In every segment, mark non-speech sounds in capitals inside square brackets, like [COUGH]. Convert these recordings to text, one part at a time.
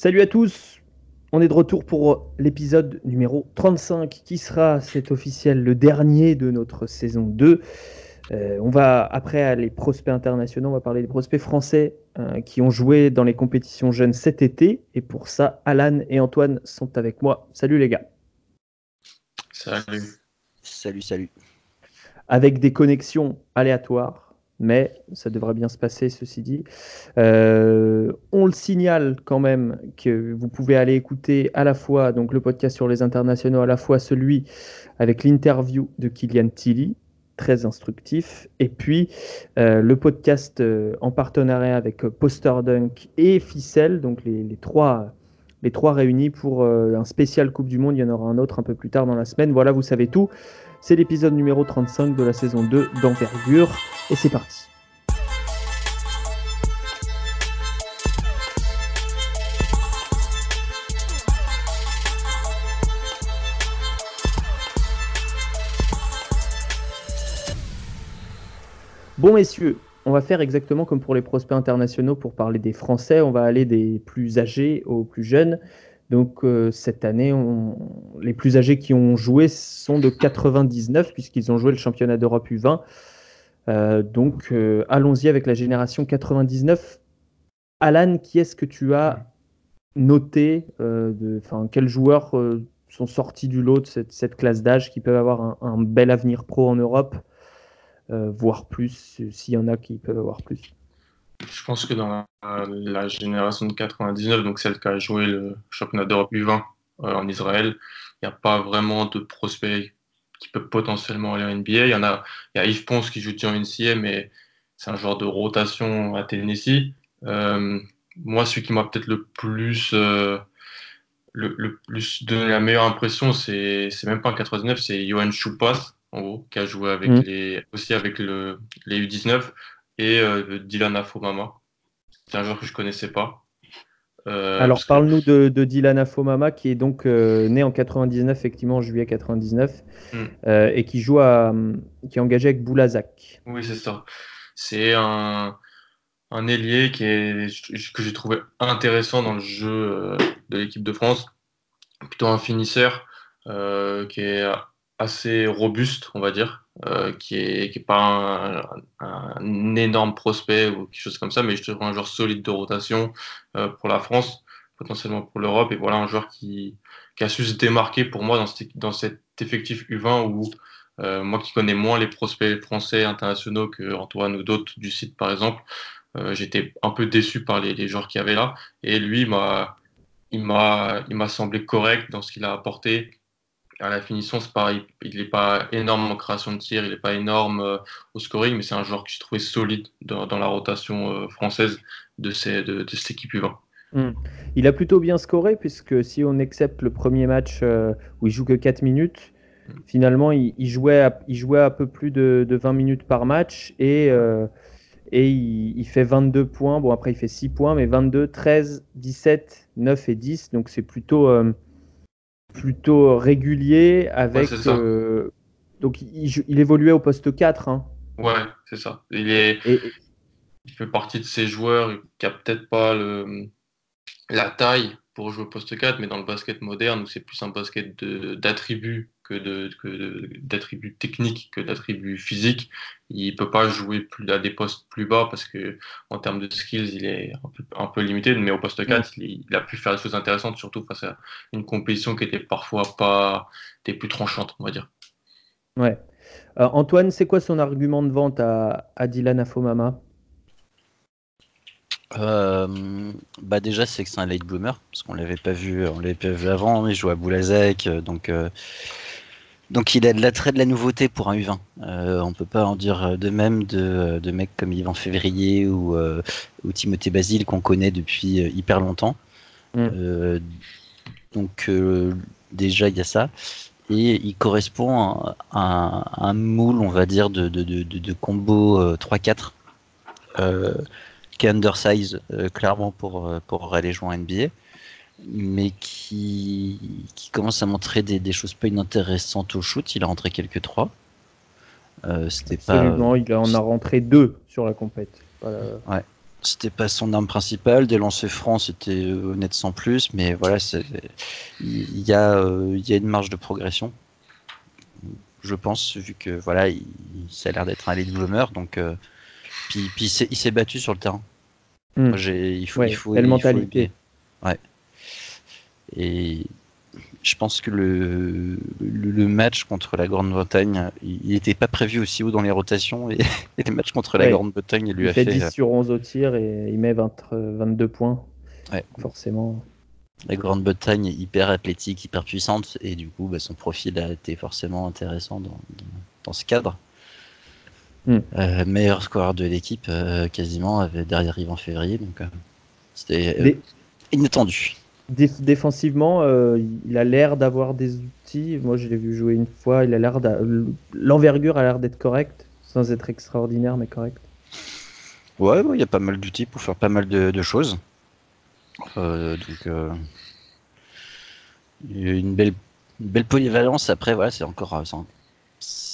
Salut à tous, on est de retour pour l'épisode numéro 35 qui sera, c'est officiel, le dernier de notre saison 2. Euh, on va, après les prospects internationaux, on va parler des prospects français euh, qui ont joué dans les compétitions jeunes cet été. Et pour ça, Alan et Antoine sont avec moi. Salut les gars. Salut. Salut, salut. Avec des connexions aléatoires mais ça devrait bien se passer, ceci dit. Euh, on le signale quand même que vous pouvez aller écouter à la fois donc le podcast sur les internationaux, à la fois celui avec l'interview de Kylian Tilly, très instructif, et puis euh, le podcast euh, en partenariat avec Poster Dunk et Ficelle, donc les, trois les trois réunis pour un spécial Coupe du Monde. Il y en aura un autre un peu plus tard dans la semaine. Voilà, vous savez tout. C'est l'épisode numéro 35 de la saison 2 d'Envergure. Et c'est parti. Bon messieurs, on va faire exactement comme pour les prospects internationaux pour parler des Français. On va aller des plus âgés aux plus jeunes. Donc euh, cette année, les plus âgés qui ont joué sont de 99 puisqu'ils ont joué le championnat d'Europe U20. Euh, donc euh, allons-y avec la génération 99. Alan, qui est-ce que tu as noté Enfin, quels joueurs sont sortis du lot de cette, classe d'âge qui peuvent avoir un, bel avenir pro en Europe, voire plus, s'il y en a qui peuvent avoir plus? Je pense que dans la, génération de 99, donc celle qui a joué le championnat d'Europe U20 euh, en Israël, il n'y a pas vraiment de prospects qui peuvent potentiellement aller en NBA. Il y en a, il y a Yves Ponce qui joue en NCA, mais c'est un genre de rotation à Tennessee. Euh, moi, celui qui m'a peut-être le plus euh, le, plus donné la meilleure impression, c'est même pas en 99, c'est Johan Choupas, en gros, qui a joué avec mm. les, aussi avec le, les U19 et euh, Dylan Afomama. C'est un joueur que je connaissais pas. Euh, Alors parle-nous de, Dylan Afomama qui est donc euh, né en 99, effectivement en juillet 99, hmm. et qui joue à, qui est engagé avec Boulazac. Oui, c'est ça. C'est un, un ailier qui est, que j'ai trouvé intéressant dans le jeu de l'équipe de France. Plutôt un finisseur qui est assez robuste, on va dire, euh, qui est qui est pas un, énorme prospect ou quelque chose comme ça, mais je trouve un joueur solide de rotation euh, pour la France, potentiellement pour l'Europe, et voilà un joueur qui, qui a su se démarquer pour moi dans, cet, dans cet effectif U20 où euh, moi qui connais moins les prospects français internationaux que Antoine ou d'autres du site par exemple, j'étais un peu déçu par les, les joueurs qu'il y avait là, et lui m'a il m'a il m'a semblé correct dans ce qu'il a apporté à la finition, c'est pareil. Il n'est pas énorme en création de tir, il n'est pas énorme euh, au scoring, mais c'est un joueur que je trouvais solide dans, la rotation euh, française de, ces, de, cette équipe U20. Hmm. Il a plutôt bien scoré, puisque si on accepte le premier match euh, où il joue que 4 minutes, hmm. finalement, il, jouait à, il jouait un peu plus de, 20 minutes par match et, et il, il, fait 22 points. Bon, après, il fait 6 points, mais 22, 13, 17, 9 et 10. Donc, c'est plutôt plutôt régulier avec. Euh, donc il, évoluait au poste 4. Hein. Ouais, c'est ça. Il, est, il fait partie de ces joueurs qui a peut-être pas le, la taille pour jouer au poste 4, mais dans le basket moderne, c'est plus un basket d'attributs que d'attributs de, techniques que d'attributs physiques. Il peut pas jouer plus à des postes plus bas parce que en termes de skills, il est un peu, limité. Mais au poste 4, il, a pu faire des choses intéressantes, surtout face à une compétition qui était parfois pas des plus tranchantes, on va dire. Ouais. Euh, Antoine, c'est quoi son argument de vente à, à Dylan Afomama? Euh, bah déjà c'est que c'est un late bloomer parce qu'on l'avait pas vu on l'avait pas vu avant il joue à Boulazek euh, donc euh, donc il a de l'attrait de la nouveauté pour un U20 euh, on peut pas en dire de même de, de mecs comme Yvan Février ou, ou Timothée Basile qu'on connaît depuis hyper longtemps. Mm. donc déjà il y a ça. Et il correspond à, un moule on va dire de, de, de, de combo 3-4 qui est undersize euh, clairement pour, euh, pour aller jouer en NBA, mais qui, qui commence à montrer des, des choses pas inintéressantes au shoot. Il a rentré quelques 3. Euh, C'était pas. il en a rentré deux sur la compète. Ouais. c'était pas son arme principale. Des lancers francs, c'était honnête sans plus. Mais voilà, il y, a, il y a une marge de progression. Je pense, vu que voilà, il, ça a l'air d'être un lead bloomer. Donc, puis, puis il s'est battu sur le terrain. Hmm. il faut, il faut, il mentalité. ouais. Et je pense que le, le, match contre la Grande-Bretagne, il n'était pas prévu aussi haut dans les rotations. Et, [LAUGHS] les matchs contre la Grande-Bretagne, il lui il a fait. 10 sur 11 au tir et il met 22 points. Ouais. Forcément. La Grande-Bretagne est hyper athlétique, hyper puissante, et du coup, bah, son profil a été forcément intéressant dans, dans, ce cadre. Hmm. Euh, meilleur score de l'équipe, euh, quasiment, derrière Yves en février, donc euh, c'était inattendu défensivement, euh, il a l'air d'avoir des outils. Moi, je l'ai vu jouer une fois. Il a l'air l'envergure a l'air d'être correcte, sans être extraordinaire, mais correct. Ouais, il y a pas mal d'outils pour faire pas mal de, choses. Euh, donc, euh, il y a une belle, belle polyvalence. Après, voilà, c'est encore,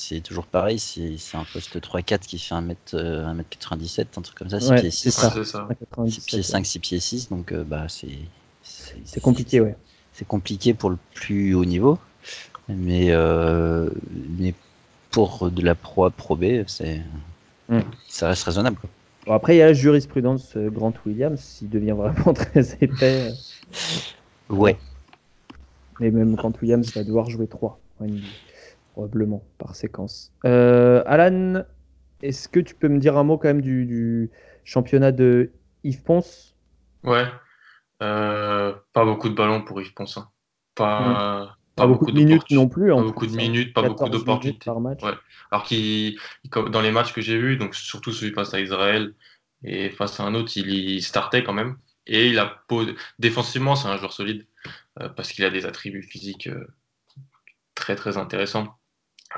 c'est toujours pareil. C'est un poste 3-4 qui fait 1m, 1m97, un truc comme ça. 6 pieds 6. Ça. 6 pieds 5, 6 pieds 6. Donc, bah, c'est c'est compliqué, ouais. C'est compliqué pour le plus haut niveau, mais, euh, mais pour de la pro A, pro B, c'est, hmm. ça reste raisonnable. Bon, après, il y a la jurisprudence euh, Grant Williams, s'il devient vraiment [LAUGHS] très épais. Euh, ouais. Mais même Grant Williams va devoir jouer 3, probablement, par séquence. Alan, est-ce que tu peux me dire un mot quand même du, du championnat de Yves Ponce? Ouais, euh, pas beaucoup de ballons pour Yves Ponsin. Pas, pas, beaucoup, de minutes non plus. Pas beaucoup de minutes, pas beaucoup d'opportunités. Ouais. Alors qu'il, dans les matchs que j'ai vus, donc surtout celui face à Israël et face à un autre, il, startait quand même. Et il a défensivement, c'est un joueur solide euh, parce qu'il a des attributs physiques euh, très très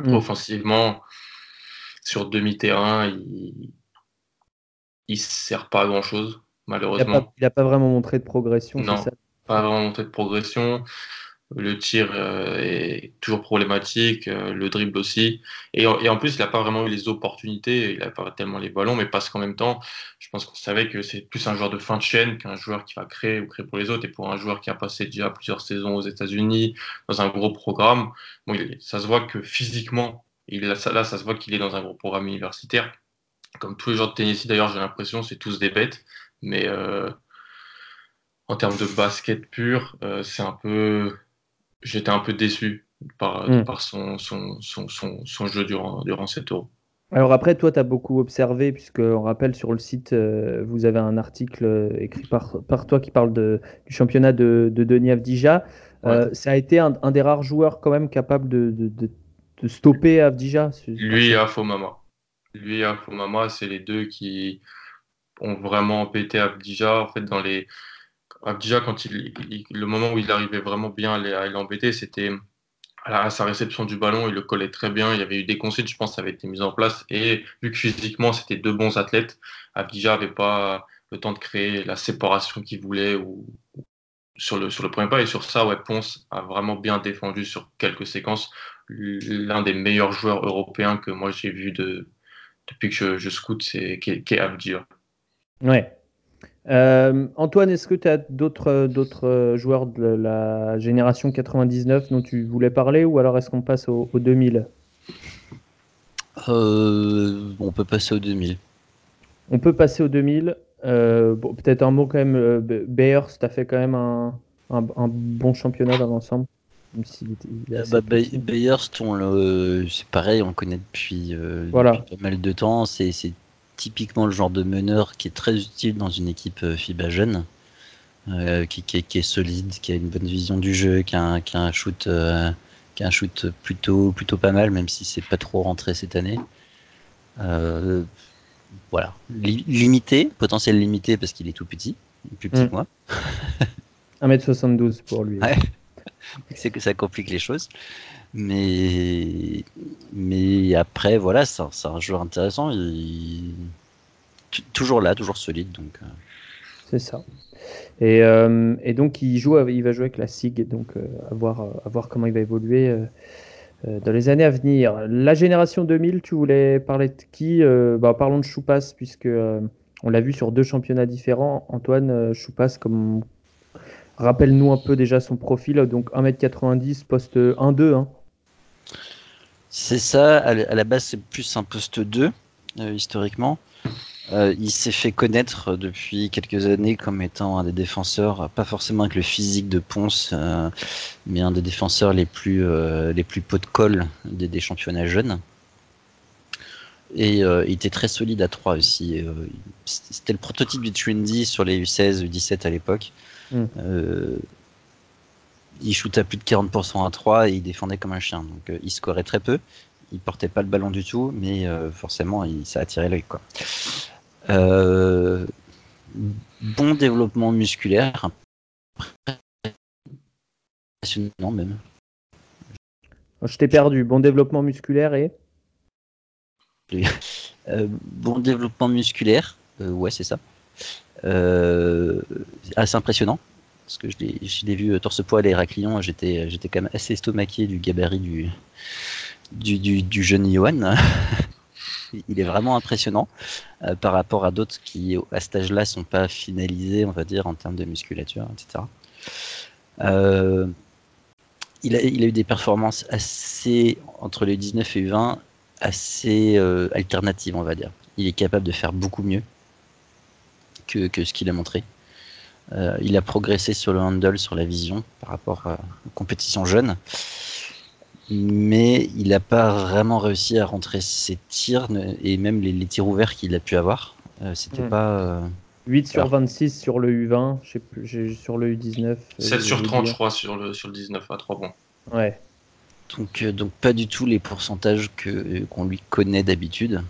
Mm. Offensivement, sur demi-terrain, il, il sert pas à grand chose malheureusement. Il n'a pas, vraiment montré de progression. Non, pas vraiment montré de progression. Le tir euh, est toujours problématique, euh, le dribble aussi. Et, en plus, il n'a pas vraiment eu les opportunités, il n'a pas tellement les ballons, mais parce qu'en même temps, je pense qu'on savait que c'est plus un joueur de fin de chaîne qu'un joueur qui va créer ou créer pour les autres. Et pour un joueur qui a passé déjà plusieurs saisons aux États-Unis, dans un gros programme, bon, ça se voit que physiquement, là, ça se voit qu'il est dans un gros programme universitaire. Comme tous les joueurs de tennis, d'ailleurs, j'ai l'impression, c'est tous des bêtes. Mais euh, en termes de basket pur, euh, c'est un peu. J'étais un peu déçu par, hmm. par son, son, son, son, jeu durant, durant cet euro. Alors après, toi, tu as beaucoup observé, puisque on rappelle sur le site, euh, vous avez un article écrit par, par toi qui parle de, du championnat de, de Denis Avdija. ça a été un, des rares joueurs quand même capable de, de, de stopper Avdija. Lui et Afomama. Lui et Afomama, c'est les deux qui, ont vraiment empêté Abdija. En fait, dans les Abdija, quand il, le moment où il arrivait vraiment bien à l'embêter, c'était à sa réception du ballon, il le collait très bien. Il y avait eu des consignes, je pense, ça avait été mis en place. Et vu que physiquement, c'était deux bons athlètes, Abdija n'avait pas le temps de créer la séparation qu'il voulait ou, sur, le, sur le premier pas. Et sur ça, ouais, Ponce a vraiment bien défendu sur quelques séquences. L'un des meilleurs joueurs européens que moi j'ai vu de, depuis que je, scoute, c'est Abdija. Ouais. Euh, Antoine, est-ce que tu as d'autres, d'autres joueurs de la génération 99 dont tu voulais parler ou alors est-ce qu'on passe au, 2000 euh, On peut passer au 2000. On peut passer au 2000. Euh, peut-être un mot quand même. Euh, Bayers, tu as fait quand même un, bon championnat dans l'ensemble. bah, Bayers, c'est pareil, on le connaît depuis, voilà. depuis, pas mal de temps. C'est typiquement le genre de meneur qui est très utile dans une équipe euh, FIBA jeune, euh, qui, est solide, qui a une bonne vision du jeu, qui a un, qui a un shoot, euh, qui a un shoot plutôt, plutôt pas mal, même si c'est pas trop rentré cette année. voilà, limité, potentiel limité parce qu'il est tout petit, plus petit mm. que moi. 1m72 pour lui. [LAUGHS] c'est que ça complique les choses. Mais, mais après, voilà, c'est un, joueur intéressant. Toujours là, toujours solide. Donc, euh. C'est ça. Et, euh, et, donc, il, joue, il va jouer avec la SIG, donc euh, à, voir, comment il va évoluer dans les années à venir. La génération 2000, tu voulais parler de qui bah, Parlons de Choupas, puisque On l'a vu sur deux championnats différents. Antoine Choupas, comme rappelle-nous un peu déjà son profil. Donc 1m90, poste 1-2. Hein. C'est ça. À la base, c'est plus un poste 2, historiquement. Euh, il s'est fait connaître depuis quelques années comme étant un des défenseurs, pas forcément avec le physique de Ponce, euh, mais un des défenseurs les plus, euh, les plus pot de colle des, championnats jeunes. Et il était très solide à 3 aussi. C'était le prototype du Trendy sur les U16, U17 à l'époque. Mm. Il shootait à plus de 40% à 3 et il défendait comme un chien. Donc il scorait très peu. Il portait pas le ballon du tout, mais forcément, il, ça attirait l'œil. quoi. Euh, bon développement musculaire. Impressionnant même. Je t'ai perdu. Bon développement musculaire et? [LAUGHS] Euh, Bon développement musculaire, euh, ouais c'est ça. assez impressionnant parce que je l'ai vu torse-poil et raclillon, j'étais j'étais quand même assez estomaqué du gabarit du, jeune Johan. [LAUGHS] il est vraiment impressionnant euh, par rapport à d'autres qui, à cet âge-là, sont pas finalisés, on va dire, en termes de musculature, etc. Euh, il, a, eu des performances assez, entre les 19 et 20, assez euh, alternatives, on va dire. Il est capable de faire beaucoup mieux que, ce qu'il a montré. Il a progressé sur le handle, sur la vision par rapport aux compétitions jeunes mais il n'a pas vraiment réussi à rentrer ses tirs et même les, tirs ouverts qu'il a pu avoir. Euh, c'était hmm. pas. 8 euh, sur 26 sur le U20, sur le U19. 7 euh, sur 30, je crois, sur le, sur le 19 à 3 points. Ouais. Donc, donc pas du tout les pourcentages que qu'on lui connaît d'habitude.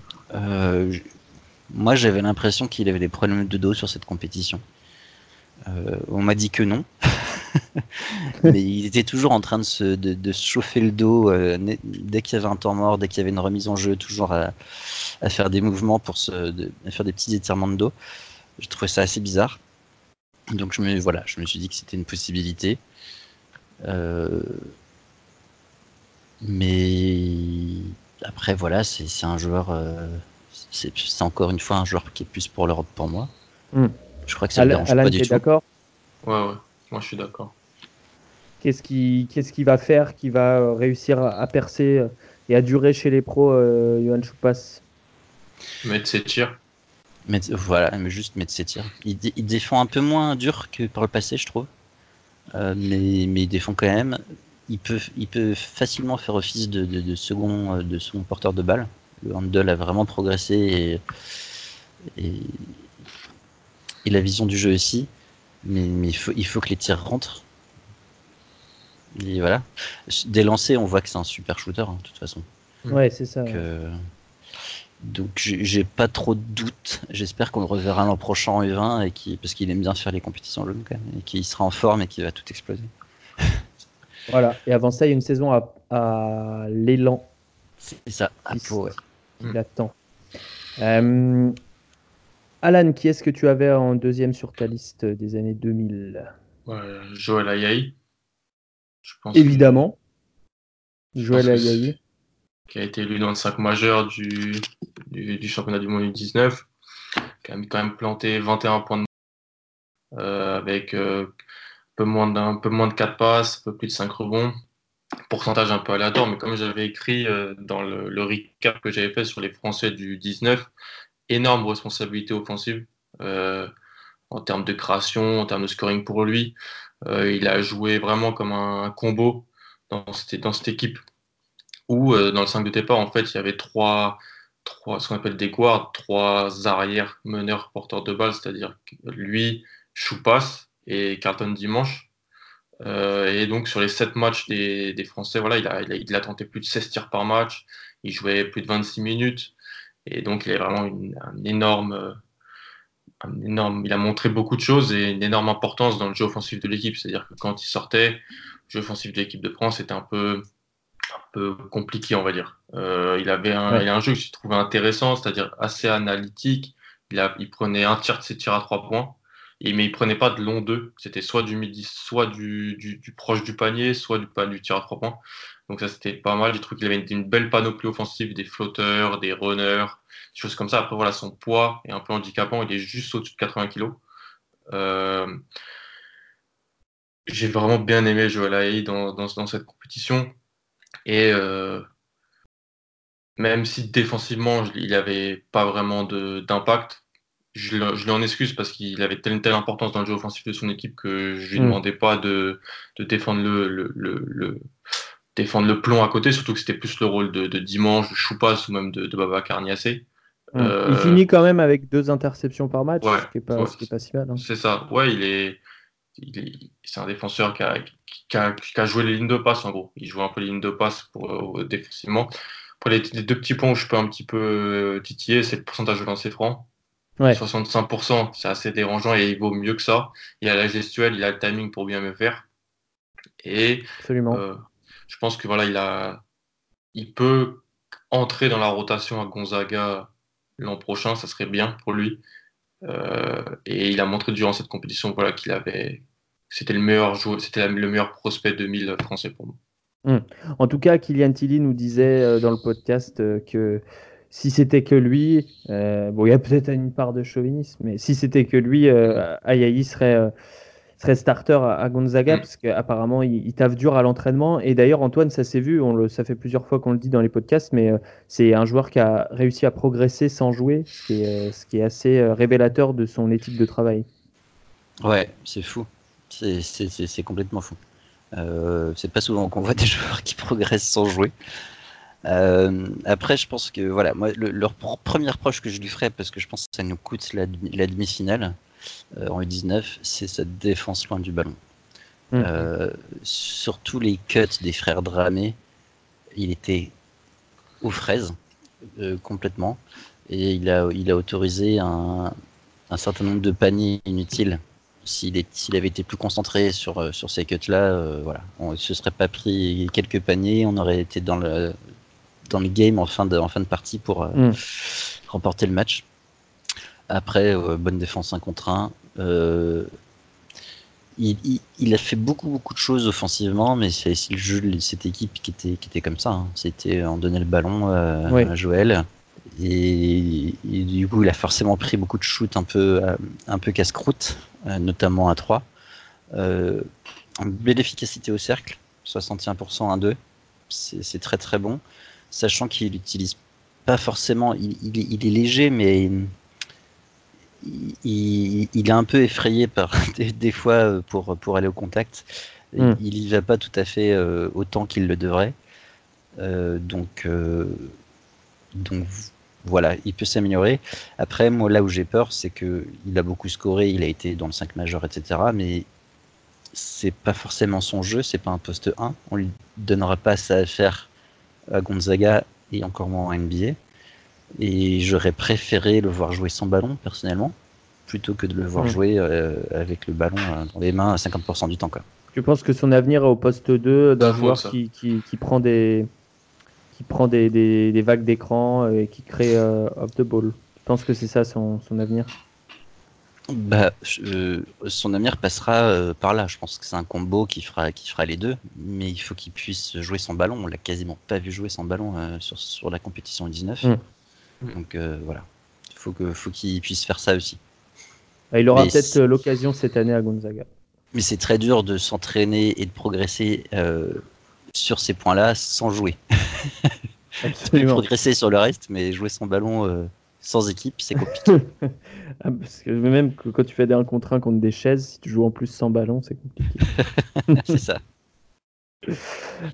moi, j'avais l'impression qu'il avait des problèmes de dos sur cette compétition. On m'a dit que non. [LAUGHS] mais il était toujours en train de se, de, chauffer le dos euh, dès qu'il y avait un temps mort, dès qu'il y avait une remise en jeu, toujours à, faire des mouvements pour se, faire des petits étirements de dos. Je trouvais ça assez bizarre. Donc je me, voilà, je me suis dit que c'était une possibilité. Euh, mais après, voilà, c'est un joueur. Euh, c'est encore une fois un joueur qui est plus pour l'Europe pour moi. Hmm. Je crois que ça ne dérange pas du tout. d'accord Ouais, ouais. Moi, je suis d'accord. Qu'est-ce qui, qu'est-ce qui va faire, qui va euh, réussir à, percer euh, et à durer chez les pros, euh, Johan Choupas? Mettre ses tirs. voilà, mais juste mettre ses tirs. Il, défend un peu moins dur que par le passé, je trouve. mais, mais il défend quand même. Il peut, il peut facilement faire office de, de, second, de son porteur de balle. Le handle a vraiment progressé et, et, et la vision du jeu aussi. Mais, il, faut, il faut que les tirs rentrent. Et voilà. Dès lancé, on voit que c'est un super shooter, hein, de toute façon. Ouais, c'est ça. Donc, j'ai pas trop de doutes. J'espère qu'on le reverra l'an prochain en U20 et qui, parce qu'il aime bien faire les compétitions jeunes quand même, et qu'il sera en forme et qu'il va tout exploser. [LAUGHS] voilà. Et avant ça, il y a une saison à, l'élan. C'est ça, à Pau, Il attend. Euh, Alan, qui est-ce que tu avais en deuxième sur ta liste des années 2000 Joël Ayaï. Évidemment. Joël Ayaï. Qui a été élu dans le 5 majeur du, du, championnat du monde 19 Qui a quand même planté 21 points de euh, avec euh, un, peu moins d'un, peu moins de 4 passes, un peu plus de 5 rebonds. Pourcentage un peu aléatoire, mais comme j'avais écrit euh, dans le, le, recap que j'avais fait sur les Français du 19, énorme responsabilité offensive euh, en termes de création, en termes de scoring pour lui. Euh, il a joué vraiment comme un, combo dans cette, équipe où euh, dans le 5 de départ, en fait, il y avait trois, trois ce qu'on appelle des guards, trois arrières meneurs porteurs de balle, c'est-à-dire lui, Choupas et Carlton Dimanche. Euh, et donc sur les sept matchs des, des Français, voilà, il a, il, a, il a tenté plus de 16 tirs par match, il jouait plus de 26 minutes. Et donc, il est vraiment un, énorme, un énorme. Il a montré beaucoup de choses et une énorme importance dans le jeu offensif de l'équipe. C'est-à-dire que quand il sortait, le jeu offensif de l'équipe de France était un peu, un peu compliqué, on va dire. Euh, il avait un, il a un jeu que je trouvais intéressant, c'est-à-dire assez analytique. Il, a, il prenait un tiers de ses tirs à trois points. Mais il prenait pas de long 2. C'était soit du midi, soit du, proche du panier, soit du, du tir à trois points. Donc ça, c'était pas mal. J'ai trouvé qu'il avait une, belle panoplie offensive, des flotteurs, des runners, des choses comme ça. Après, voilà, son poids est un peu handicapant. Il est juste au-dessus de 80 kg. Euh, j'ai vraiment bien aimé Joel Haï dans, cette compétition. Et euh, même si défensivement, il avait pas vraiment d'impact, je, je lui en excuse parce qu'il avait telle, telle importance dans le jeu offensif de son équipe que je lui mm. demandais pas de, de défendre le, le, le, défendre le plomb à côté, surtout que c'était plus le rôle de, de Dimanche, de Choupas ou même de, de Baba Carniacé. Mm. Euh, il finit quand même avec deux interceptions par match, ce qui n'est pas, pas, si mal. Hein. C'est ça, ouais, il est, c'est un défenseur qui a, qui, a, qui a, joué les lignes de passe en gros. Il joue un peu les lignes de passe pour, euh, défensivement. Pour les, les, deux petits points où je peux un petit peu euh, titiller, c'est le pourcentage de lancer franc. 65%, c'est assez dérangeant et il vaut mieux que ça. Il a la gestuelle, il a le timing pour bien me faire. Et Absolument. Euh, je pense que voilà, il a, il peut entrer dans la rotation à Gonzaga l'an prochain, ça serait bien pour lui. Euh, et il a montré durant cette compétition voilà, qu'il avait, c'était le meilleur joueur, c'était le meilleur prospect 2000 français pour moi. Hum. En tout cas, Kylian Tilly nous disait euh, dans le podcast que si c'était que lui, euh, bon, il y a peut-être une part de chauvinisme, mais si c'était que lui, euh, Ayayi serait, euh, serait starter à, Gonzaga, mm. parce qu'apparemment, il, il, taffe dur à l'entraînement. Et d'ailleurs, Antoine, ça s'est vu, on le, ça fait plusieurs fois qu'on le dit dans les podcasts, mais c'est un joueur qui a réussi à progresser sans jouer, ce qui est, ce qui est assez révélateur de son éthique de travail. Ouais, c'est fou. C'est complètement fou. c'est pas souvent qu'on voit des [LAUGHS] joueurs qui progressent sans jouer. Euh, après, je pense que voilà, moi, le, leur premier reproche que je lui ferais, parce que je pense que ça nous coûte la, demi-finale euh, en U19, c'est sa défense loin du ballon. Mmh. Euh, sur tous les cuts des frères Dramé, il était aux fraises complètement, et il a, il a autorisé un, un certain nombre de paniers inutiles s'il avait été plus concentré sur, sur ces cuts-là, voilà, on ne se serait pas pris quelques paniers, on aurait été dans le, dans le game en fin de, en fin de partie pour euh, mm. remporter le match. Après, euh, bonne défense 1 contre 1. Euh, il, a fait beaucoup beaucoup de choses offensivement, mais c'est le jeu de cette équipe qui était, qui était comme ça. Hein. C'était on donnait le ballon à Joël. Et, du coup, il a forcément pris beaucoup de shoots un peu, un peu casse-croûte, notamment à 3. belle efficacité au cercle, 61% à 2. C'est très très bon sachant qu'il n'utilise pas forcément. Il, est léger, mais il, est un peu effrayé par [LAUGHS] des, fois euh, pour, pour aller au contact. Hmm. Il n'y va pas tout à fait euh, autant qu'il le devrait. Euh, donc, donc voilà, il peut s'améliorer. Après, moi, là où j'ai peur, c'est qu'il a beaucoup scoré, il a été dans le 5 majeur, etc. Mais c'est pas forcément son jeu, c'est pas un poste 1. On lui donnera pas ça à faire à Gonzaga et encore moins en NBA. Et j'aurais préféré le voir jouer sans ballon, personnellement, plutôt que de le voir mm. jouer euh, avec le ballon euh, dans les mains à 50% du temps. Quoi. Tu penses que son avenir est au poste 2 d'un joueur qui, qui, qui, prend des, qui prend des, des, des vagues d'écran et qui crée euh, off the ball? Tu penses que c'est ça son, son avenir? Bah, son avenir passera euh, par là. Je pense que c'est un combo qui fera, qui fera les deux, mais il faut qu'il puisse jouer sans ballon. On l'a quasiment pas vu jouer sans ballon euh, sur, sur, la compétition 19. Mm. Donc euh, voilà, il faut qu'il faut qu'il puisse faire ça aussi. Ah, il aura peut-être l'occasion cette année à Gonzaga. Mais c'est très dur de s'entraîner et de progresser sur ces points-là sans jouer. [LAUGHS] progresser sur le reste, mais jouer sans ballon sans équipe, c'est compliqué. [LAUGHS] Ah, parce que même quand tu fais des 1 contre 1 contre des chaises, si tu joues en plus sans ballon, c'est compliqué. [LAUGHS] c'est ça. [LAUGHS]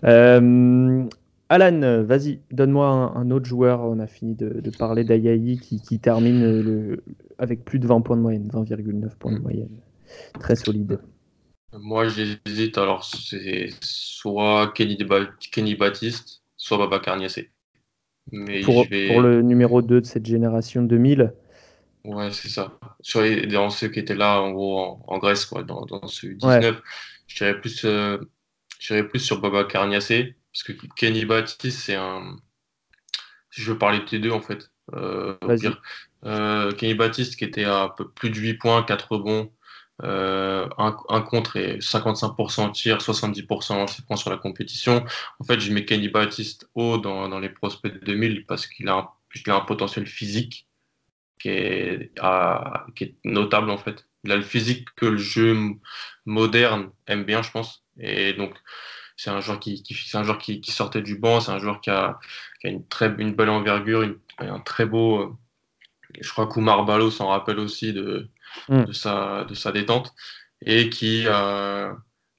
Euh, Alan, vas-y, donne-moi un, autre joueur. On a fini de, parler d'Ayayi qui, termine le, avec plus de 20 points de moyenne, 20,9 points de moyenne. Très solide. Moi, j'hésite. Alors, c'est soit Kenny, Kenny Baptiste, soit Baba Carniacé. Mais pour, pour, le numéro 2 de cette génération 2000, Ouais, c'est ça. Sur les, dans ceux qui étaient là, en gros, en, Grèce, quoi, dans, dans ce 19, je dirais plus, euh, plus sur Baba Carniacé, parce que Kenny Baptiste, c'est un. Si je veux parler de T2, en fait. Euh, euh, Kenny Baptiste, qui était à peu plus de 8 points, 4 rebonds, un, un, contre et 55% en tir, 70% en points sur la compétition. En fait, je mets Kenny Baptiste haut dans, dans les prospects de 2000 parce qu'il a, a, un potentiel physique qui est, qui est notable en fait. Il a le physique que le jeu moderne aime bien, je pense. Et donc, c'est un joueur qui, qui un joueur qui, sortait du banc, c'est un joueur qui a, une très une belle envergure, un très beau. Euh, je crois qu'Oumar Balo s'en rappelle aussi de, mm. de, sa, de sa détente et qui, euh,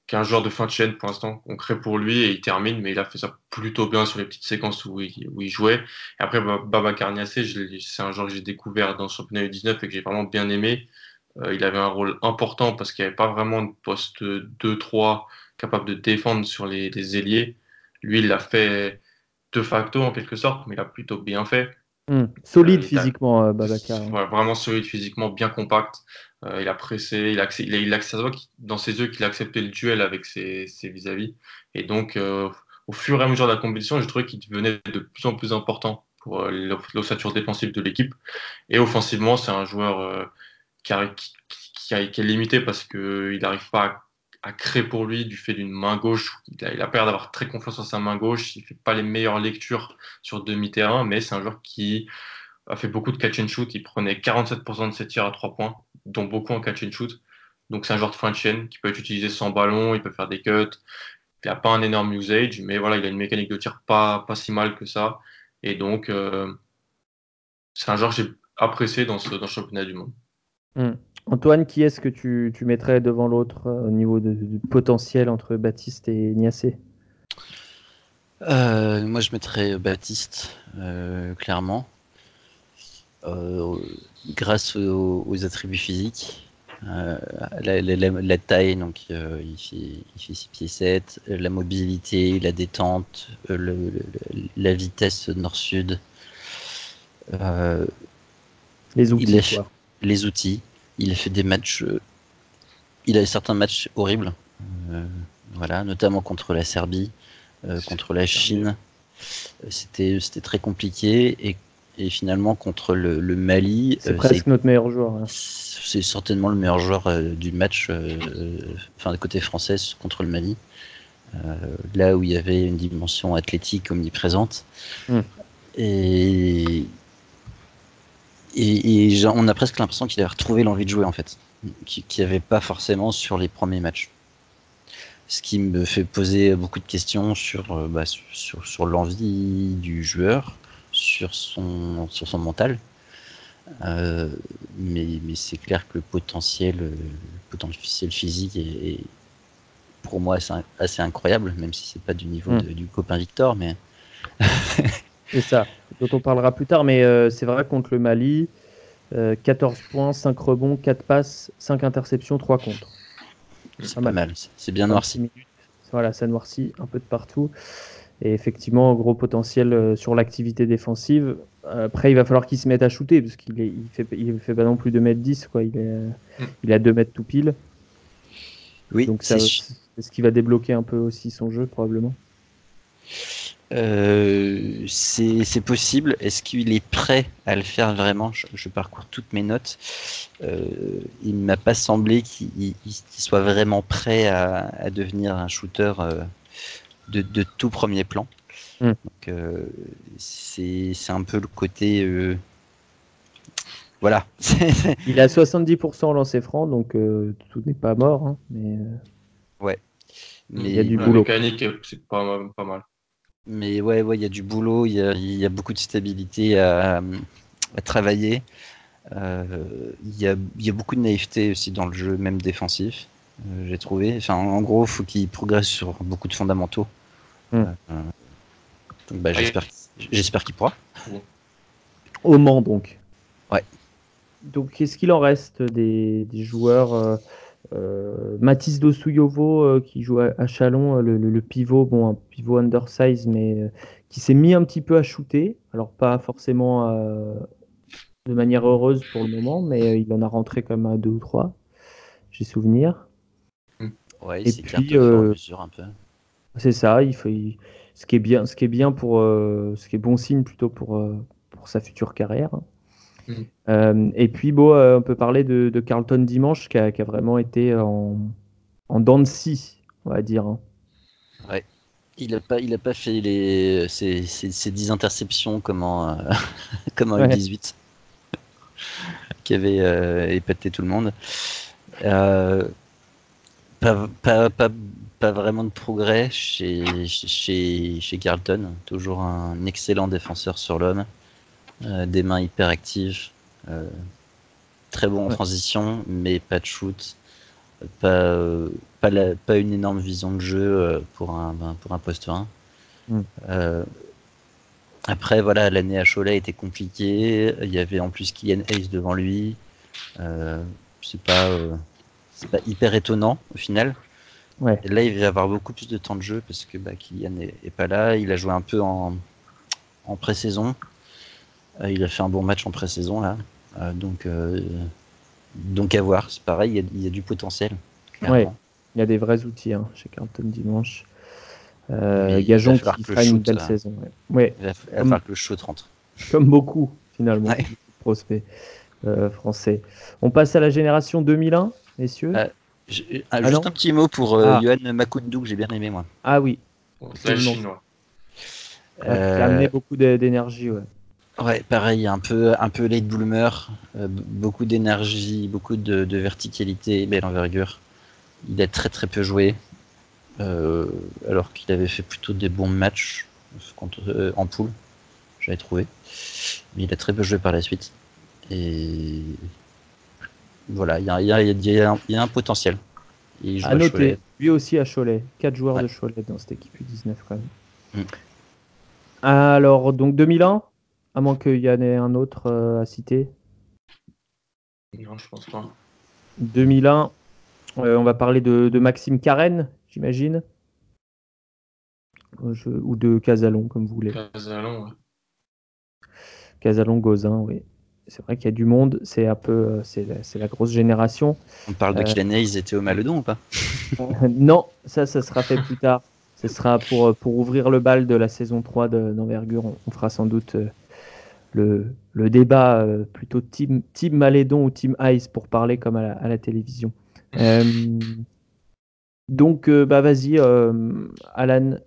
qui est un joueur de fin de chaîne pour l'instant. On crée pour lui et il termine, mais il a fait ça plutôt bien sur les petites séquences où il, où il jouait. Et après, Baba Carniacé, c'est un joueur que j'ai découvert dans le championnat U19 et que j'ai vraiment bien aimé. Euh, il avait un rôle important parce qu'il n'y avait pas vraiment de poste 2-3 capable de défendre sur les, ailiers. Lui, il l'a fait de facto en quelque sorte, mais il a plutôt bien fait. Hmm. Solide euh, physiquement, euh, Babacar. vraiment solide physiquement, bien compact. Euh, il a pressé, il a, il a, il a dans ses yeux qu'il a accepté le duel avec ses vis-à-vis. Et donc, au fur et à mesure de la compétition, j'ai trouvé qu'il devenait de plus en plus important pour l'ossature défensive de l'équipe. Et offensivement, c'est un joueur qui, qui, est limité parce qu'il n'arrive pas à à pour lui du fait d'une main gauche. Il a, il a peur d'avoir très confiance en sa main gauche. Il fait pas les meilleures lectures sur demi-terrain, mais c'est un joueur qui a fait beaucoup de catch and shoot. Il prenait 47% de ses tirs à 3 points, dont beaucoup en catch and shoot. Donc c'est un joueur de fin de chaîne qui peut être utilisé sans ballon, il peut faire des cuts. Il n'a pas un énorme usage, mais voilà, il a une mécanique de tir pas, pas si mal que ça. Et donc, euh, c'est un joueur que j'ai apprécié dans ce, championnat du monde. Hmm. Antoine, qui est-ce que tu, mettrais devant l'autre euh, au niveau de, du potentiel entre Baptiste et Niassé? Euh, Moi, je mettrais Baptiste, euh, clairement. grâce aux, attributs physiques, la, taille, donc il, fait, 6 pieds 7, la mobilité, la détente, la vitesse nord-sud. les outils. les outils. Il a fait des matchs. Euh, il a certains matchs horribles. Euh, voilà, notamment contre la Serbie, euh, contre la Chine. C'était très compliqué et, et finalement contre le, le Mali. C'est presque notre meilleur joueur. Hein. C'est certainement le meilleur joueur du match, enfin de côté français contre le Mali. là où il y avait une dimension athlétique omniprésente. Hmm. Et et, on a presque l'impression qu'il a retrouvé l'envie de jouer en fait, qu'il n'y avait pas forcément sur les premiers matchs. Ce qui me fait poser beaucoup de questions sur, euh, bah, sur, sur l'envie du joueur, sur son, sur son mental. Euh, mais, mais c'est clair que le potentiel, le potentiel physique est, pour moi assez, assez, incroyable, même si c'est pas du niveau hmm. du copain Victor, mais C'est ça, dont on parlera plus tard, mais euh, c'est vrai contre le Mali, 14 euh, points, 5 rebonds, 4 passes, 5 interceptions, 3 contre. C'est pas mal, c'est bien noirci. Voilà, ça noircit un peu de partout. Et effectivement, gros potentiel euh, sur l'activité défensive. Après, il va falloir qu'il se mette à shooter, parce qu'il il fait, il fait pas non plus 2m10, quoi. Il, est, mm. il a 2 mètres tout pile. Oui, Donc c'est ce qui va débloquer un peu aussi son jeu, probablement. Euh, c'est possible. Est-ce qu'il est prêt à le faire vraiment? Je, parcours toutes mes notes. Euh, il ne m'a pas semblé qu'il soit vraiment prêt à, devenir un shooter euh, de, tout premier plan. Hmm. c'est un peu le côté. Voilà. [LAUGHS] il a 70% lancé franc, donc tout n'est pas mort. Hein, mais... Ouais. Mais il y a du boulot. mécanique, c'est pas, pas mal. Mais ouais, ouais, il y a du boulot, il y a, beaucoup de stabilité à, travailler. Euh, il, y a, y, a, beaucoup de naïveté aussi dans le jeu, même défensif, euh, j'ai trouvé. Enfin, en gros, il faut qu'il progresse sur beaucoup de fondamentaux. Hmm. Euh, bah, j'espère qu'il pourra. Au Mans, donc. Ouais. Donc, qu'est-ce qu'il en reste des, des joueurs euh, Mathis Dosouyovo euh, qui joue à, Chalon, euh, le, pivot, bon, un pivot undersize, mais qui s'est mis un petit peu à shooter. Alors, pas forcément de manière heureuse pour le moment, mais il en a rentré comme un deux ou trois. J'ai souvenir. Ouais, Et puis, un peu. C'est ça. Il faut, ce qui est bien, ce qui est bien pour, ce qui est bon signe plutôt pour pour sa future carrière. Mm. et puis, bon, on peut parler de, Carlton dimanche qui a, vraiment été en, en dents de scie, on va dire. Hein. Ouais. Il n'a pas, il a pas fait les, ses, ses, 10 interceptions comme en, [LAUGHS] comme en 18 qui avait euh, épaté tout le monde. Euh, pas, pas, pas, pas, vraiment de progrès chez, chez, chez Carlton. Toujours un excellent défenseur sur l'homme. Euh, des mains hyper actives. très bon en transition, mais pas de shoot. Pas, pas, pas une énorme vision de jeu pour un, pour un poste 1. Mm. Après, voilà, l'année à Cholet était compliquée. Il y avait en plus Kylian Hayes devant lui. Euh, c'est pas, euh, pas hyper étonnant au final. Ouais. là, il va avoir beaucoup plus de temps de jeu parce que bah, Kylian est, pas là. Il a joué un peu en, en pré-saison. Euh, il a fait un bon match en pré-saison là. donc, donc à voir. C'est pareil, il y, a, du potentiel. Ouais. Il y a des vrais outils hein, chez Carlton dimanche. Euh, Gajon qui fera une belle saison. Ouais. Il va falloir que le shoot rentre. Comme beaucoup, finalement, prospects euh, français. On passe à la génération 2001, messieurs. Euh, ah, ah, juste un petit mot pour euh, ah. Johan Makoundou, que j'ai bien aimé, moi. Ah oui. C'est chinois. Il a amené beaucoup d'énergie, ouais. Ouais, pareil, un peu, un peu late bloomer, beaucoup d'énergie, beaucoup de, de, verticalité, belle envergure. Il a très très peu joué. Euh, alors qu'il avait fait plutôt des bons matchs contre, euh, en poule, j'avais trouvé. Mais il a très peu joué par la suite. Et voilà, il y a, y, a, y, a y a, un potentiel. Il à noter, lui aussi à Cholet. 4 joueurs de Cholet dans cette équipe U19 quand même. Mm. Alors, donc 2001, à moins qu'il y en ait un autre euh, à citer. Non, je pense pas. 2001, on va parler de, de Maxime Carène, j'imagine. Ou de Casalon, comme vous voulez. Casalon, ouais. Casalon, Gozin, oui. C'est vrai qu'il y a du monde, c'est un peu, euh, c'est la, grosse génération. On parle de euh... ils étaient au Maledon ou pas? [LAUGHS] Non, ça, ça sera fait plus tard. Ce sera pour, euh, pour ouvrir le bal de la saison 3 d'envergure. On, fera sans doute euh, le, le, débat plutôt team, team Malédon ou team Ice pour parler comme à la, à la télévision. [LAUGHS] Donc, euh, bah vas-y, euh, Alan,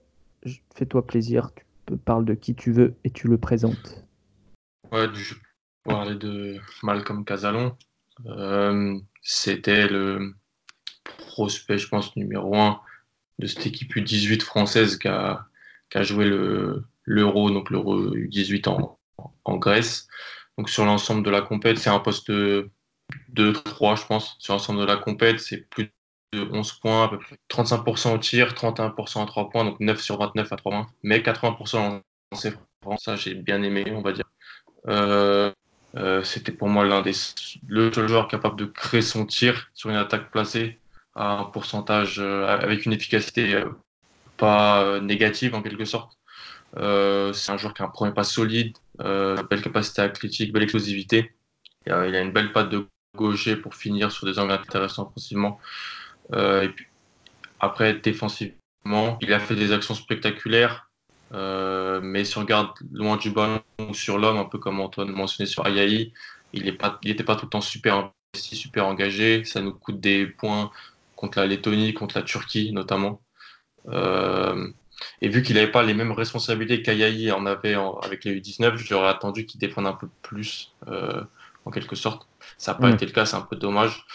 fais-toi plaisir. Tu parles de qui tu veux et tu le présentes. Ouais, je parler de Malcolm Casalon. Euh, c'était le prospect, je pense, numéro un de cette équipe U18 française qui a, qui a joué l'Euro, donc l'Euro U18 en, en Grèce. Donc sur l'ensemble de la compète, c'est un poste 2-3, je pense. Sur l'ensemble de la compète, c'est plus de 11 points, à peu près 35% au tir, 31% à 3 points, donc 9 sur 29 à 3 points, mais 80% en lancé franc. Ça, j'ai bien aimé, on va dire. Euh, euh, c'était pour moi l'un des le seul joueur capable de créer son tir sur une attaque placée à un pourcentage euh, avec une efficacité pas négative en quelque sorte. c'est un joueur qui a un premier pas solide, belle capacité athlétique, belle explosivité. Il a, une belle patte de gaucher pour finir sur des angles intéressants offensivement. Euh, et puis, après, défensivement, il a fait des actions spectaculaires, euh, mais si on regarde loin du ballon ou sur l'homme, un peu comme Antoine mentionnait sur Ayaï, il n'était pas, tout le temps super investi, super engagé. Ça nous coûte des points contre la Lettonie, contre la Turquie notamment. Euh, et vu qu'il n'avait pas les mêmes responsabilités qu'Ayaï en avait avec les U19, j'aurais attendu qu'il défende un peu plus, euh, en quelque sorte. Ça n'a pas été le cas, c'est un peu dommage.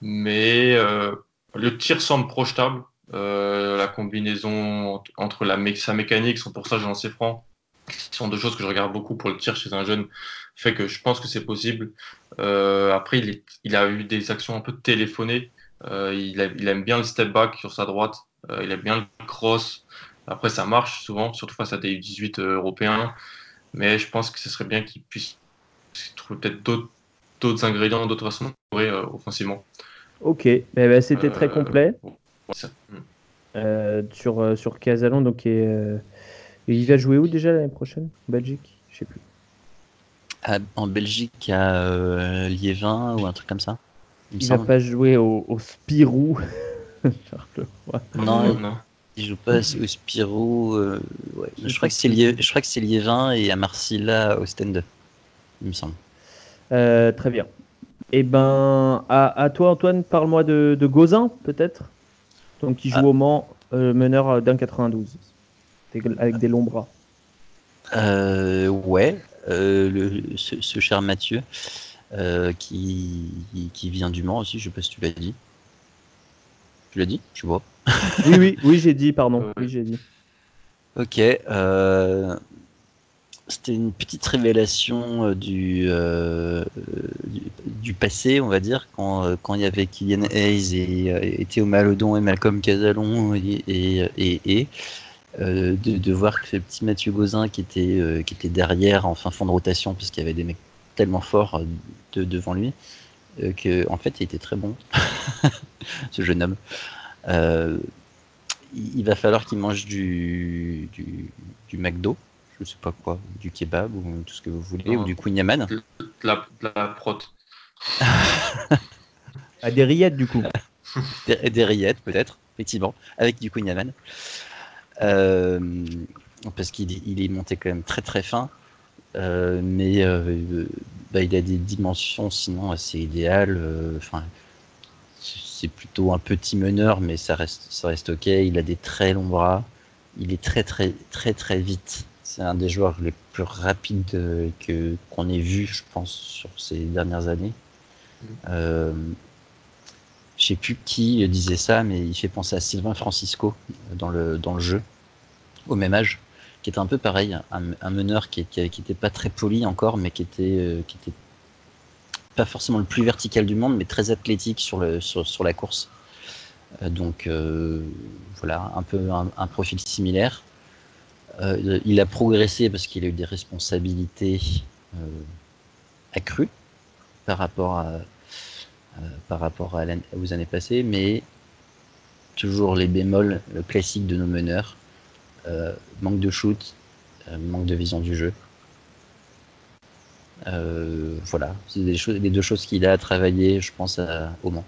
Mais euh, le tir semble projetable. Euh, la combinaison entre la sa mécanique, son pourcentage de lancer franc, qui sont deux choses que je regarde beaucoup pour le tir chez un jeune, fait que je pense que c'est possible. Après, il, il, a eu des actions un peu téléphonées. Il, il, aime bien le step back sur sa droite. Il aime bien le cross. Après, ça marche souvent, surtout face à des U18 européens. Mais je pense que ce serait bien qu'il puisse trouver peut-être d'autres ingrédients, d'autres façons de jouer offensivement. Ok, eh ben, c'était très euh, complet. Euh, sur, euh, sur Casalon, donc il va jouer où déjà l'année prochaine? En Belgique? Je sais plus. en Belgique, à Liévin ou un truc comme ça Il, va pas jouer au, Spirou. [LAUGHS] non, non, il joue pas au Spirou. Je, crois que c'est Liévin et à Marcilla au stand, il me semble. Euh, très bien. Eh ben, à, toi, Antoine, parle-moi de, de Gozin, peut-être. Donc, qui joue ah. au Mans, euh, meneur d'un 92, avec des longs bras. Euh, ouais, le, ce, cher Mathieu, qui, qui vient du Mans aussi, je sais pas si tu l'as dit. Tu l'as dit? Tu vois [LAUGHS] Oui, oui, oui, j'ai dit, pardon. Oui, j'ai dit. Ok. C'était une petite révélation euh, euh, du, du, passé, on va dire, quand, euh, quand il y avait Kylian Hayes et, Théo Malodon et Malcolm Casalon et, et, et de, voir que ce petit Mathieu Gauzin qui était, qui était derrière en fin fond de rotation, puisqu'il y avait des mecs tellement forts de, devant lui, que en fait il était très bon, [LAUGHS] ce jeune homme. Il va falloir qu'il mange du, du, du McDo je sais pas quoi, du kebab ou tout ce que vous voulez, ou du kunyaman. De la, la prot. [LAUGHS] ah, des rillettes du coup. [LAUGHS] des, rillettes peut-être, effectivement, avec du kunyaman. Euh, parce qu'il il est monté quand même très très fin. Euh, mais euh, bah, il a des dimensions sinon assez idéales. Enfin, c'est plutôt un petit meneur, mais ça reste, ça reste ok. Il a des très longs bras. Il est très très très très vite. C'est un des joueurs les plus rapides que qu'on ait vu, je pense, sur ces dernières années. Je mm. Euh, je sais plus qui disait ça, mais il fait penser à Sylvain Francisco dans le, dans le jeu, au même âge, qui était un peu pareil, un, meneur qui, qui, était pas très poli encore, mais qui était, euh, qui était pas forcément le plus vertical du monde, mais très athlétique sur, le, sur, sur la course. donc voilà, un peu un profil similaire. Euh, il a progressé parce qu'il a eu des responsabilités euh, accrues par rapport à, euh, par rapport à aux années passées, mais toujours les bémols classiques de nos meneurs. manque de shoot, manque de vision du jeu. Voilà, c'est les deux choses qu'il a à travailler, je pense, au Mans.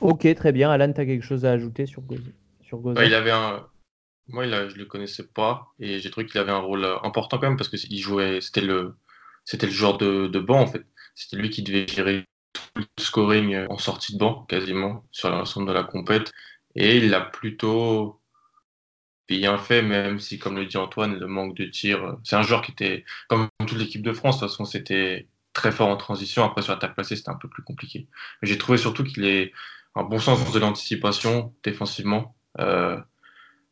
Ok, très bien. Alan, tu as quelque chose à ajouter sur Gozo, sur Il avait un, moi, il a, je le connaissais pas et j'ai trouvé qu'il avait un rôle euh, important quand même parce que il jouait, c'était le, c'était le joueur de, de banc en fait. C'était lui qui devait gérer tout le scoring euh, en sortie de banc quasiment sur l'ensemble de la compète et il l'a plutôt bien fait même si comme le dit Antoine le manque de tir euh, c'est un joueur qui était comme toute l'équipe de France de toute façon c'était très fort en transition après sur l'attaque placée c'était un peu plus compliqué mais j'ai trouvé surtout qu'il est un bon sens de l'anticipation défensivement euh,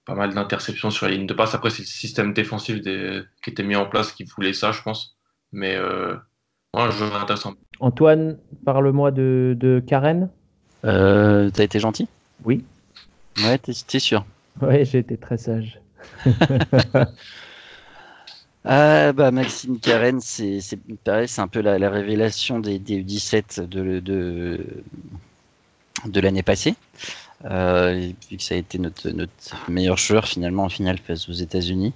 pas mal d'interceptions sur la ligne de passe. Après, c'est le système défensif qui était mis en place qui voulait ça, je pense. Mais euh, un jeu intéressant. Antoine, parle-moi de, de, Karen. Euh, T'as été gentil? Oui. Ouais, t'es sûr? [LAUGHS] Ouais, j'ai été très sage. [LAUGHS] ah bah Maxime Karen, c'est pareil, c'est un peu la, révélation des, des 17 de, de, de l'année passée. Euh, vu que ça a été notre, notre, meilleur joueur finalement en finale face aux États-Unis.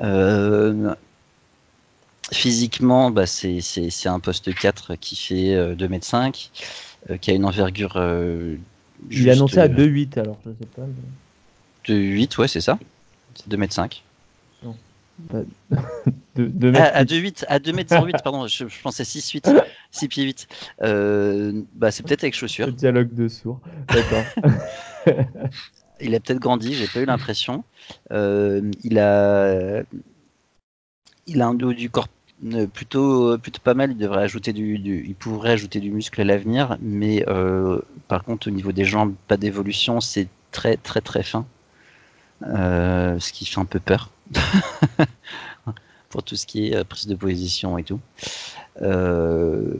Euh, physiquement, bah, c'est un poste 4 qui fait 2m5, euh, qui a une envergure. Il est annoncé à 2,8 alors, je sais pas. 2,8, ouais, c'est ça. C'est 2m5. [LAUGHS] de, à, à 2,8, à 2m08, [LAUGHS] pardon, je, je pensais 6,8, 6 [LAUGHS] pieds 8. Euh, bah, c'est peut-être avec chaussures. Le dialogue de sourds, d'accord. il a peut-être grandi, j'ai pas eu l'impression. Euh, il a, il a un dos du corps euh, plutôt, plutôt pas mal. Il devrait ajouter du, du il pourrait ajouter du muscle à l'avenir, mais euh, par contre au niveau des jambes, pas d'évolution, c'est très très très fin, euh, ce qui fait un peu peur. [LAUGHS] pour tout ce qui est euh, prise de position et tout. Euh,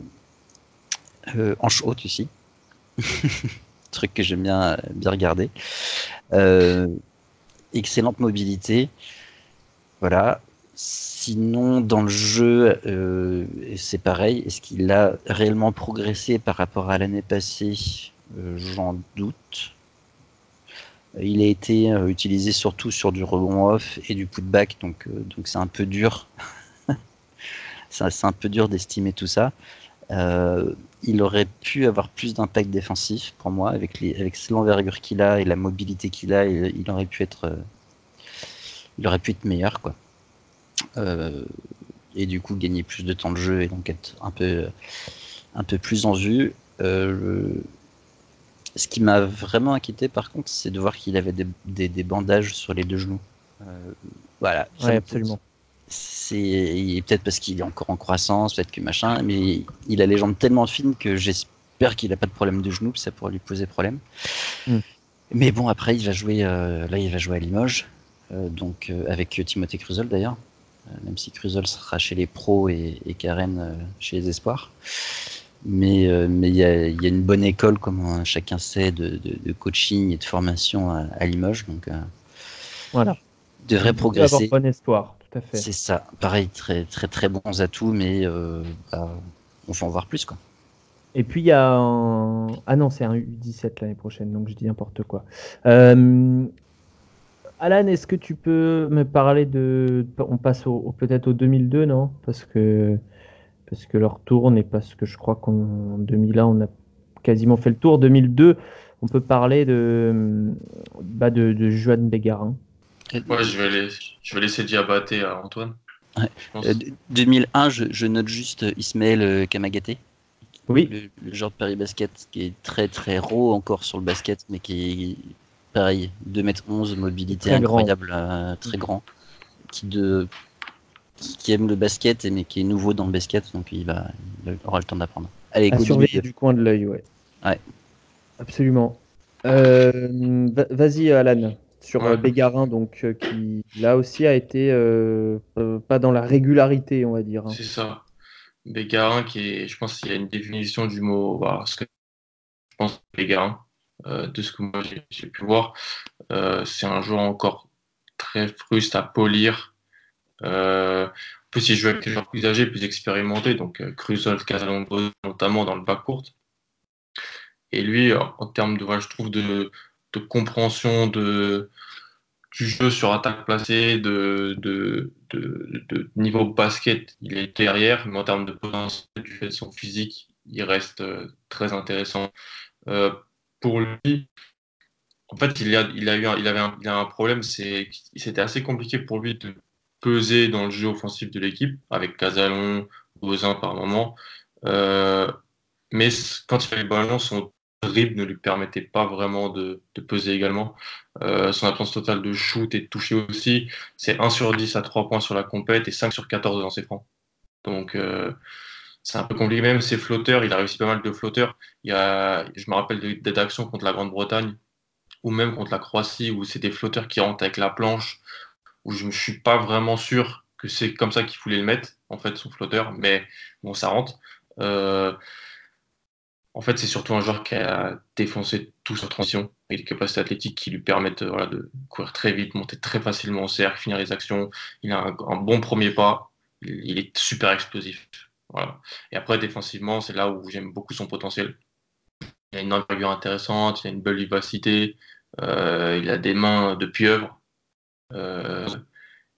euh, haute aussi. [LAUGHS] Truc que j'aime bien, bien regarder. excellente mobilité. Voilà. Sinon, dans le jeu, c'est pareil. Est-ce qu'il a réellement progressé par rapport à l'année passée? J'en doute. Il a été euh, utilisé surtout sur du rebond off et du putback, donc euh, donc c'est un peu dur. [LAUGHS] c'est un peu dur d'estimer tout ça. Euh, il aurait pu avoir plus d'impact défensif pour moi avec, l'envergure qu'il a et la mobilité qu'il a. Il, aurait pu être, il aurait pu être meilleur quoi. et du coup gagner plus de temps de jeu et donc être un peu, un peu plus en vue. Ce qui m'a vraiment inquiété par contre, c'est de voir qu'il avait des, des, bandages sur les deux genoux. Euh, voilà. Ouais, absolument. C'est peut-être parce qu'il est encore en croissance, peut-être que machin, mais il a les jambes tellement fines que j'espère qu'il n'a pas de problème de genoux, ça pourrait lui poser problème. Hmm. Mais bon, après, il va jouer, euh, là, il va jouer à Limoges, donc avec Timothée Cruzol d'ailleurs. Euh, même si Cruzol sera chez les pros et, Karen euh, chez les espoirs. Mais euh, mais il y a, y a, une bonne école, comme chacun sait, de, de, coaching et de formation à, Limoges. Donc, voilà. devrait progresser. Avoir bon espoir, tout à fait. C'est ça. Pareil, très très très bons atouts, mais bah, on va en voir plus, quoi. Et puis il y a un... Ah non, c'est un U17 l'année prochaine, donc je dis n'importe quoi. Euh, Alan, est-ce que tu peux me parler de. On passe au, peut-être au 2002, non? Parce que parce que leur tourne et parce que je crois qu'en 2001, on a quasiment fait le tour. 2002, on peut parler de, bah de, de Joan Bégarin. Ouais, je vais, je vais laisser Diabaté à Antoine. 2001, euh, je, note juste Ismaël euh, Kamagaté. Oui. Le, le, genre de Paris Basket qui est très très raw encore sur le basket, mais qui pareil, 2m11, mobilité incroyable, euh, très grand, qui, de, qui, aime le basket, mais qui est nouveau dans le basket, donc il, va, aura le temps d'apprendre. Allez, à surveiller du coin de l'œil, ouais. Ouais. Absolument. Euh, vas-y, Alan, sur euh, Bégarin, donc, qui là aussi a été pas dans la régularité, on va dire. Hein. C'est ça. Bégarin, qui est, je pense qu'il y a une définition du mot, voilà, ce que je pense Bégarin. Euh, de ce que moi j'ai pu voir. Euh, c'est un joueur encore très fruste à polir. Euh, en plus, il joue avec des joueurs plus âgés, plus expérimentés, donc Cruzol, Casalongo, notamment dans le bas court. Et lui, en termes de, je trouve, de, compréhension de, du jeu sur attaque placée, de, de, de, niveau basket, il est derrière, mais en termes de potentiel du fait de son physique, il reste très intéressant pour lui, en fait, il, a, il, a eu il avait un, il a un problème, c'est c'était assez compliqué pour lui de peser dans le jeu offensif de l'équipe, avec Casalon, Bozin par moment. Euh, mais quand il avait le ballon, son dribble ne lui permettait pas vraiment de, peser également. Euh, son absence totale de shoot et de toucher aussi, c'est 1 sur 10 à 3 points sur la compète et 5 sur 14 dans ses francs. Donc, euh, c'est un peu compliqué. Même ses flotteurs, il a réussi pas mal de flotteurs. Il y a, je me rappelle des actions contre la Grande-Bretagne ou même contre la Croatie où c'est des flotteurs qui rentrent avec la planche, où je ne suis pas vraiment sûr que c'est comme ça qu'il voulait le mettre, en fait, son flotteur, mais bon, ça rentre. Euh, en fait, c'est surtout un joueur qui a défoncé tout sa transition et des capacités athlétiques qui lui permettent voilà, de courir très vite, monter très facilement au cercle, finir les actions. Il a un, bon premier pas, il est super explosif. Et après, défensivement, c'est là où j'aime beaucoup son potentiel. Il a une envergure intéressante, il a une belle vivacité, euh, il a des mains de pieuvre. Euh,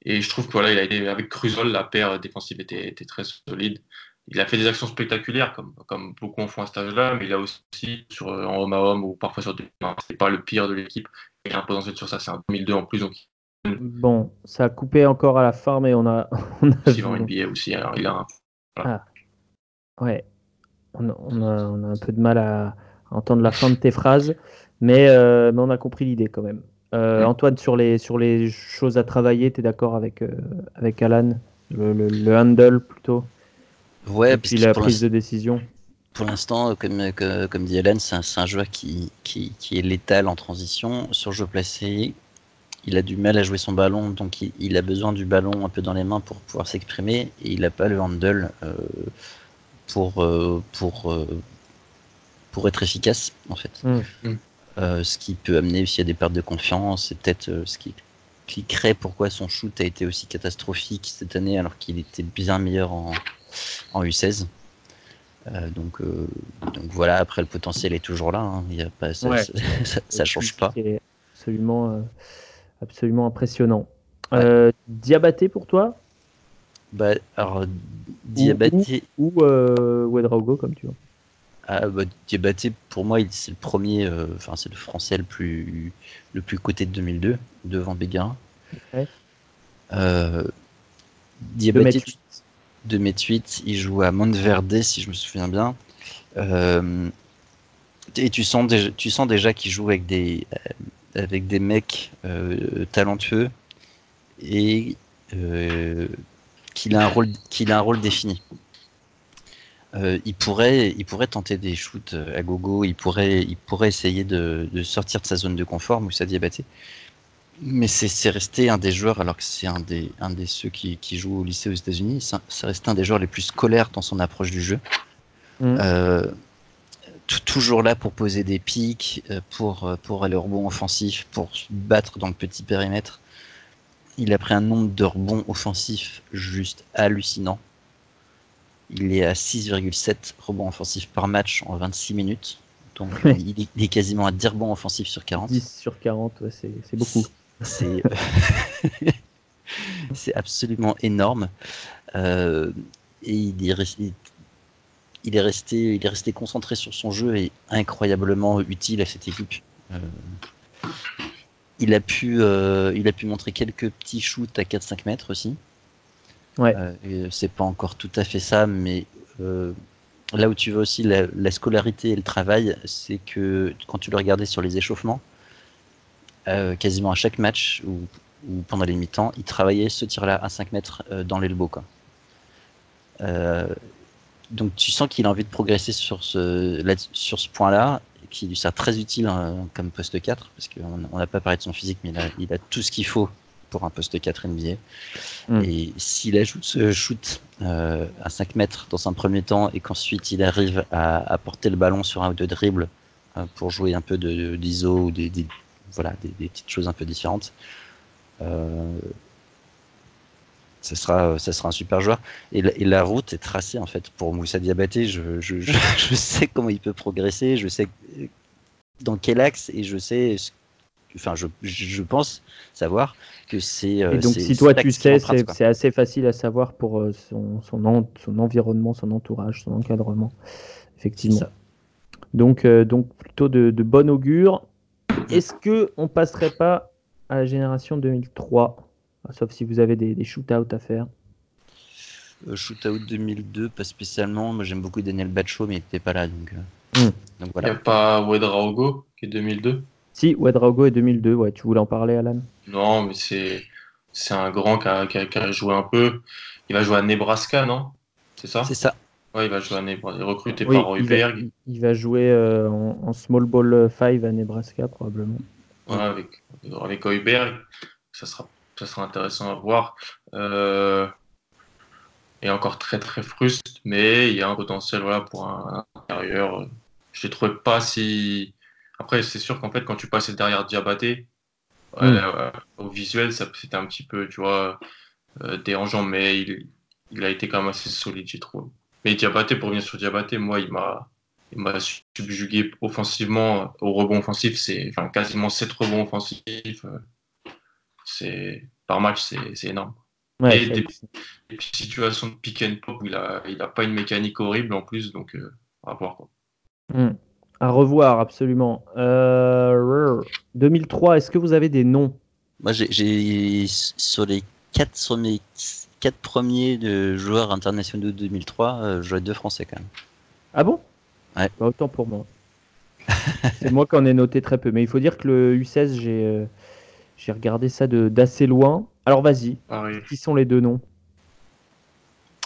et je trouve que voilà, il a été avec Cruzol, la paire défensive était, très solide. Il a fait des actions spectaculaires, comme, comme beaucoup en font à cet âge-là, mais il a aussi sur, en homme à homme ou parfois sur des mains. C'est pas le pire de l'équipe. Il a un potentiel sur ça, c'est un 2002 en plus. Donc... Bon, ça a coupé encore à la fin, mais on a. [LAUGHS] On a vu... NBA aussi, alors il a un ah. Ouais. On, a, un peu de mal à, entendre la fin de tes phrases, mais, euh, on a compris l'idée quand même. Euh, Antoine, sur les, sur les choses à travailler, tu es d'accord avec, euh, avec Alan? Le, handle plutôt? Ouais, Et puis la prise de décision? pour l'instant, comme, comme, dit Alan, c'est un, joueur qui, qui, est létal en transition. Sur jeu placé, il a du mal à jouer son ballon, donc il, a besoin du ballon un peu dans les mains pour pouvoir s'exprimer, et il n'a pas le handle euh, pour, euh, pour, euh, pour être efficace, en fait. Mm. Mm. ce qui peut amener aussi à des pertes de confiance, et peut-être ce qui expliquerait pourquoi son shoot a été aussi catastrophique cette année, alors qu'il était bien meilleur en, en U16. donc, donc voilà, après le potentiel est toujours là, hein. il y a pas, ça, ça, change pas. Absolument absolument impressionnant. Euh, Diabaté pour toi? Bah, alors, Diabaté. Ou, ou, euh, comme tu veux. Ah, bah, Diabaté, pour moi, c'est le premier, euh, enfin, c'est le français le plus, le plus coté de 2002, devant Béguin. Ouais. Euh, Diabaté, 2 mètres 8. Il joue à Monteverde, si je me souviens bien. Euh, et tu sens déjà, tu sens déjà qu'il joue avec des, euh, avec des mecs talentueux et qu'il a un rôle, qu'il a un rôle défini. Il pourrait, il pourrait tenter des shoots à gogo. Il pourrait, il pourrait essayer de, sortir de sa zone de confort, Moussa Diabaté. Mais c'est resté un des joueurs, alors que c'est un des, un des ceux qui, qui jouent au lycée aux États-Unis, c'est resté un des joueurs les plus scolaires dans son approche du jeu. Mm. Euh, toujours là pour poser des pics, euh, pour, euh, pour aller au rebond offensif, pour se battre dans le petit périmètre. Il a pris un nombre de rebonds offensifs juste hallucinant. Il est à 6,7 rebonds offensifs par match en 26 minutes. Donc il, est, quasiment à 10 rebonds offensifs sur 40. 10 sur 40, c'est beaucoup. C'est [LAUGHS] c'est absolument énorme. Euh, et il est, resté, il est, resté, il est resté concentré sur son jeu et incroyablement utile à cette équipe. Euh, il, a pu, euh, il a pu montrer quelques petits shoots à 4-5 mètres aussi. Ouais. c'est pas encore tout à fait ça, mais là où tu vois aussi la, la scolarité et le travail, c'est que quand tu le regardais sur les échauffements, euh, quasiment à chaque match ou, pendant les mi-temps, il travaillait ce tir-là à 5 mètres euh, dans l'elbow. Euh, donc tu sens qu'il a envie de progresser sur ce, sur ce point-là, qui lui sert très utile hein, comme poste 4, parce qu'on n'a pas parlé de son physique, mais il a tout ce qu'il faut pour un poste 4 NBA. Mm. Et s'il ajoute ce shoot à 5 mètres dans un premier temps et qu'ensuite il arrive à, porter le ballon sur un ou deux dribbles pour jouer un peu d'ISO de, ou des, voilà, des, petites choses un peu différentes. Euh, ça sera, ça sera un super joueur. Et la, route est tracée en fait pour Moussa Diabaté. Je, je, [LAUGHS] je, sais comment il peut progresser, je sais dans quel axe et je sais, enfin je, je pense savoir que c'est. Euh, et donc si toi tu sais, c'est assez facile à savoir pour euh, son, son, son, environnement, son entourage, son encadrement, effectivement. Donc, donc plutôt de, de bon augure. Est-ce que on passerait pas à la génération 2003 Sauf si vous avez des, des shootouts à faire. Euh, shootout 2002, pas spécialement. Moi j'aime beaucoup Daniel Bacho, mais il n'était pas là. Donc, euh, hmm. Il n'y a pas Wedraogo qui est 2002 Si, Wedraogo est 2002. Ouais, tu voulais en parler, Alan? Non, mais c'est, c'est un grand qui a, qui a, joué un peu. Il va jouer à Nebraska, non? C'est ça? C'est ça il va jouer à Nebraska. recruté par Heuberg. Il, va jouer euh, en, small ball 5 à Nebraska, probablement. avec, avec Heuberg, ça sera, ça sera intéressant à voir. Euh, et encore très très fruste, mais il y a un potentiel voilà, pour un, intérieur. Je ne trouvais pas si. Après, c'est sûr qu'en fait, quand tu passes derrière Diabaté, mm. euh, au visuel, c'était un petit peu, tu vois, dérangeant, mais il, il a été quand même assez solide, j'ai trouvé. Mais Diabaté, pour revenir sur Diabaté, moi, il m'a, il m'a subjugué offensivement au rebond offensif. C'est enfin, quasiment 7 rebonds offensifs. Euh, c'est, par match, c'est, énorme. et des, situations de pick and pop où il n'a il a pas une mécanique horrible en plus, donc euh, à voir. Quoi. Hmm. À revoir, absolument. 2003, euh, est-ce que vous avez des noms? Moi, j'ai, sur les 4 sur mes quatre premiers de joueurs internationaux 2003, euh, j'aurais deux Français quand même. Ah bon? Ouais. Bah, autant pour moi. [LAUGHS] c'est moi qui en ai noté très peu. Mais il faut dire que le U16, j'ai euh, j'ai regardé ça d'assez loin. Alors vas-y, qui sont les deux noms?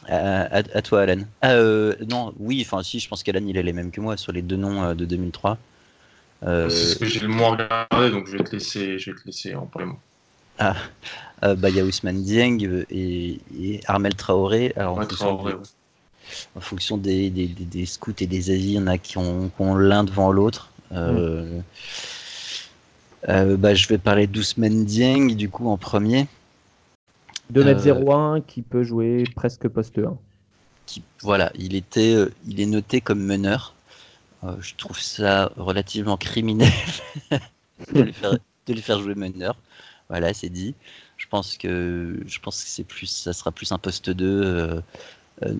Euh, à, toi, Alan. Ah, euh, non, oui, enfin, si, je pense qu'Alan, il est les mêmes que moi sur les deux noms de 2003. C'est ce que j'ai le moins regardé, donc je vais te laisser, je vais te laisser en premier. Ah, euh, bah, il y a Ousmane Dieng et, Armel Traoré. Alors, en, fonction, des, des, scouts et des avis, il y en a qui ont, l'un devant l'autre. Euh, mm. euh, bah, je vais parler d'Ousmane Dieng du coup en premier. 2m01 qui peut jouer presque poste 1. Qui, voilà, il, était, il est noté comme meneur. je trouve ça relativement criminel [LAUGHS] de, lui faire, de lui faire jouer meneur. Voilà, c'est dit. Je pense que je pense que c'est plus, ça sera plus un poste 2. Euh, euh,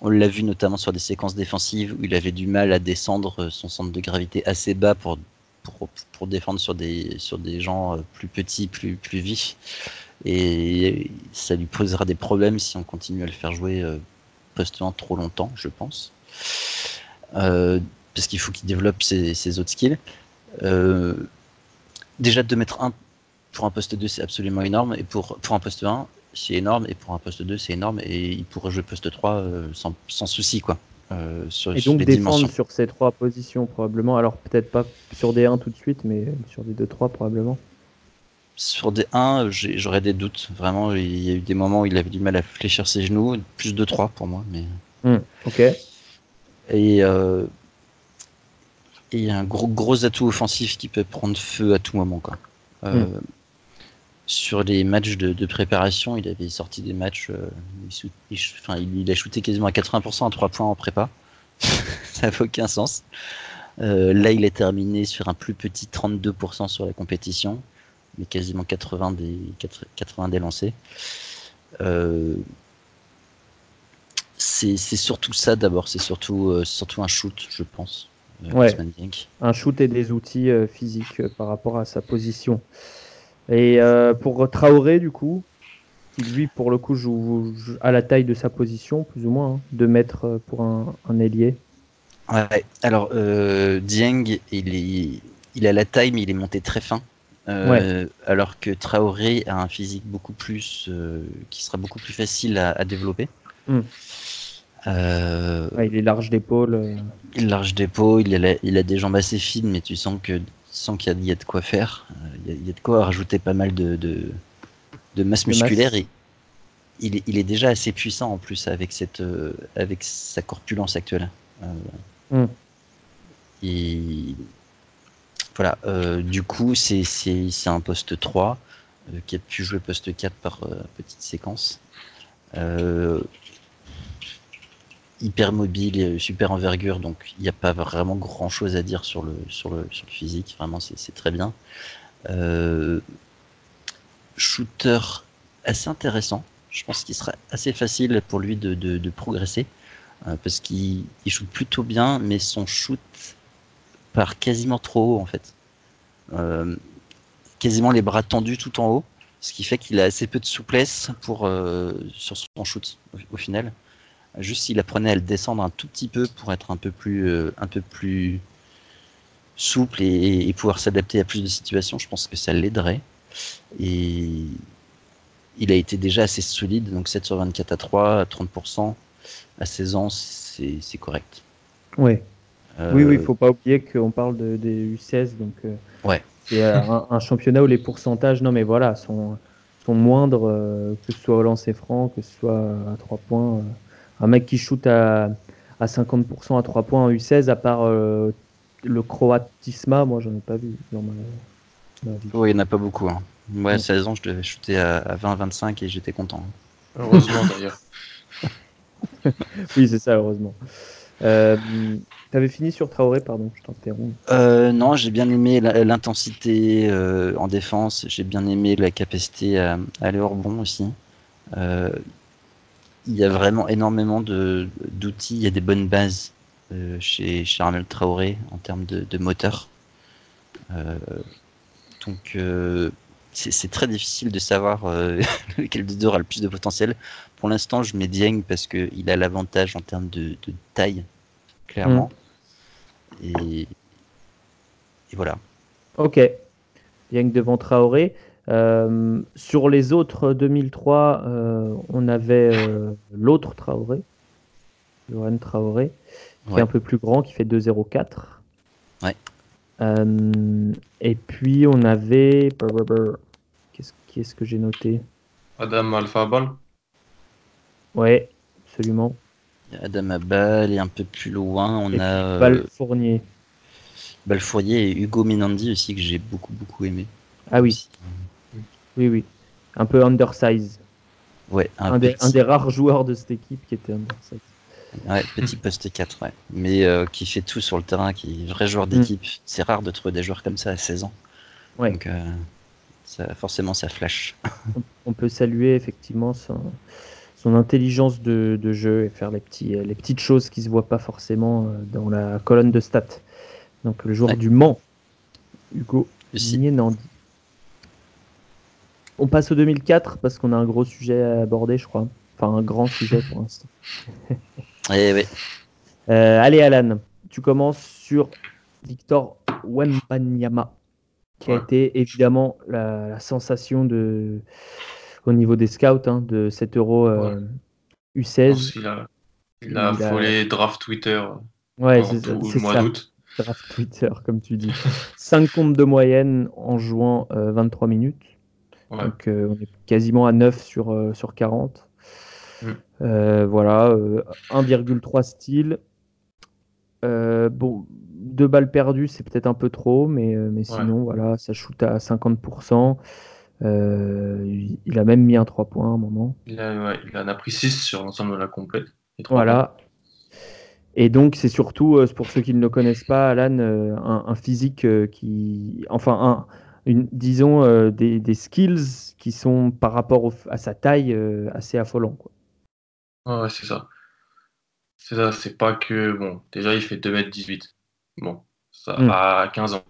on l'a vu notamment sur des séquences défensives où il avait du mal à descendre son centre de gravité assez bas pour pour, pour défendre sur des sur des gens euh, plus petits, plus plus vifs. Et ça lui posera des problèmes si on continue à le faire jouer poste 1 trop longtemps, je pense. Euh, parce qu'il faut qu'il développe ses, autres skills. Euh, déjà, de mettre un pour un poste 2, c'est absolument énorme. Et pour, pour un poste 1, c'est énorme. Et pour un poste 2, c'est énorme. Et il pourrait jouer poste 3 sans, sans souci, quoi. sur, et donc défendre sur ces trois positions probablement. Alors peut-être pas sur des 1 tout de suite, mais sur des 2-3 probablement. Sur des 1, j'aurais des doutes. Vraiment, il y a eu des moments où il avait du mal à fléchir ses genoux. Plus de 3 pour moi. Mais... Hmm, ok. Et euh, et un gros gros atout offensif qui peut prendre feu à tout moment quoi. Euh, hmm. Sur les matchs de, préparation, il avait sorti des matchs, euh, il, enfin, il, a shooté quasiment à 80% à 3 points en prépa. [LAUGHS] Ça n'a aucun sens. là, il est terminé sur un plus petit 32% sur la compétition mais quasiment 80 des, 80 des lancers. Euh, c'est surtout ça d'abord, c'est surtout, euh, surtout un shoot, je pense. Euh, un shoot et des outils physiques par rapport à sa position. Et pour Traoré, du coup, lui, pour le coup, joue, à la taille de sa position, plus ou moins, 2 hein, mètres pour un, un ailier. Ouais, alors Dieng, il, est, il a la taille, mais il est monté très fin. Euh, alors que Traoré a un physique beaucoup plus, euh, qui sera beaucoup plus facile à, développer. Hmm. Euh, il est large d'épaule. Il est large d'épaule, il, a, il a des jambes assez fines, mais tu sens que sens qu'il y, a de quoi faire. Il y, a, de quoi rajouter pas mal de, de, masse musculaire et il est, il est, déjà assez puissant en plus avec cette avec sa corpulence actuelle. Hmm. Voilà, euh, du coup, c'est un poste 3 euh, qui a pu jouer poste 4 par euh, petite séquence. hyper mobile, super envergure, donc il n'y a pas vraiment grand chose à dire sur le, sur le, physique, vraiment c'est très bien. shooter assez intéressant, je pense qu'il sera assez facile pour lui de, de, de progresser, parce qu'il shoot plutôt bien, mais son shoot part quasiment trop haut en fait. Euh, quasiment les bras tendus tout en haut, ce qui fait qu'il a assez peu de souplesse pour euh, sur son shoot au, final. Juste s'il apprenait à le descendre un tout petit peu pour être un peu plus euh, un peu plus souple et, pouvoir s'adapter à plus de situations, je pense que ça l'aiderait. Et il a été déjà assez solide, donc 7 sur 24 à 3, à 30%, à 16 ans, c'est correct. Euh, oui, oui, il faut pas oublier qu'on parle de, des U16, donc euh, ouais. c'est euh, un, championnat où les pourcentages, non mais voilà, sont, sont moindres, que ce soit au lancer franc, que ce soit à 3 points. un mec qui shoot à, à 50% à 3 points en U16, à part le Croatisma, moi j'en ai pas vu dans ma, vie. Oui, il n'y en a pas beaucoup. Hein. Moi, à 16 ans, je devais shooter à, 20-25 et j'étais content. Heureusement d'ailleurs. [LAUGHS] oui, c'est ça, heureusement. Euh, T'avais fini sur Traoré, pardon, je t'interromps. Euh, non, j'ai bien aimé l'intensité euh, en défense, j'ai bien aimé la capacité à, aller hors bon aussi. Euh, il y a vraiment énormément d'outils, il y a des bonnes bases chez, chez Arnold Traoré en termes de, de moteur. donc c'est très difficile de savoir [LAUGHS] lequel des deux aura le plus de potentiel. Pour l'instant, je mets Dieng parce qu'il a l'avantage en termes de, taille, clairement. Mm. Et, voilà. Ok. Yang devant Traoré. Euh, sur les autres 2003, euh, on avait euh, l'autre Traoré, Johan Traoré, qui est un peu plus grand, qui fait 2,04. Ouais. et puis on avait. Qu'est-ce que j'ai noté? Adam Alphabal. Ouais, absolument. Adam Abal et un peu plus loin, on a. Balfournier. Balfournier et Hugo Minandi aussi, que j'ai beaucoup, beaucoup aimé. Ah oui. Oui, oui. Un peu undersize. Ouais, un, des, rares joueurs de cette équipe qui était undersize. Ouais, petit poste 4, ouais. Mais euh, qui fait tout sur le terrain, qui est vrai joueur d'équipe. Mm. C'est rare de trouver des joueurs comme ça à 16 ans. Ouais. Donc, euh, ça, forcément, ça flash. on peut saluer effectivement son, son intelligence de, jeu et faire les, petits, les petites choses qui se voient pas forcément euh, dans la colonne de stats. Donc le joueur du Mans, Hugo Nandi. On passe au 2004 parce qu'on a un gros sujet à aborder, je crois. Enfin, un grand sujet pour l'instant. [LAUGHS] Eh oui. Euh, allez, Alan, tu commences sur Victor Wembanyama, qui a été évidemment la, la sensation de, au niveau des scouts hein, de 7 euros euh, Je U16. pense qu'il a, il a affolé draft Twitter Ouais, pendant c'est ça. mois d'août. Draft Twitter, comme tu dis. [LAUGHS] 5 comptes de moyenne en jouant euh, 23 minutes. Ouais. Donc euh, on est quasiment à 9 sur, euh, sur 40. Mm. Euh, voilà, euh, 1,3 style. Euh, bon, deux balles perdues, c'est peut-être un peu trop, mais, euh, mais sinon, voilà, ça shoot à 50%. Euh, il- a même mis un 3 points à un moment. Il, a, ouais, il en a pris 6 sur l'ensemble de la trois Voilà. Et donc, c'est surtout, euh, pour ceux qui ne le connaissent pas, Alan, euh, un, un physique qui. Enfin, un, une, disons, euh, des, des skills qui sont par rapport au- à sa taille euh, assez affolants. Quoi. Ouais, ouais, c'est ça. C'est ça, c'est pas que. Bon, déjà, il fait 2m18. Bon, ça Mm. à 15 ans.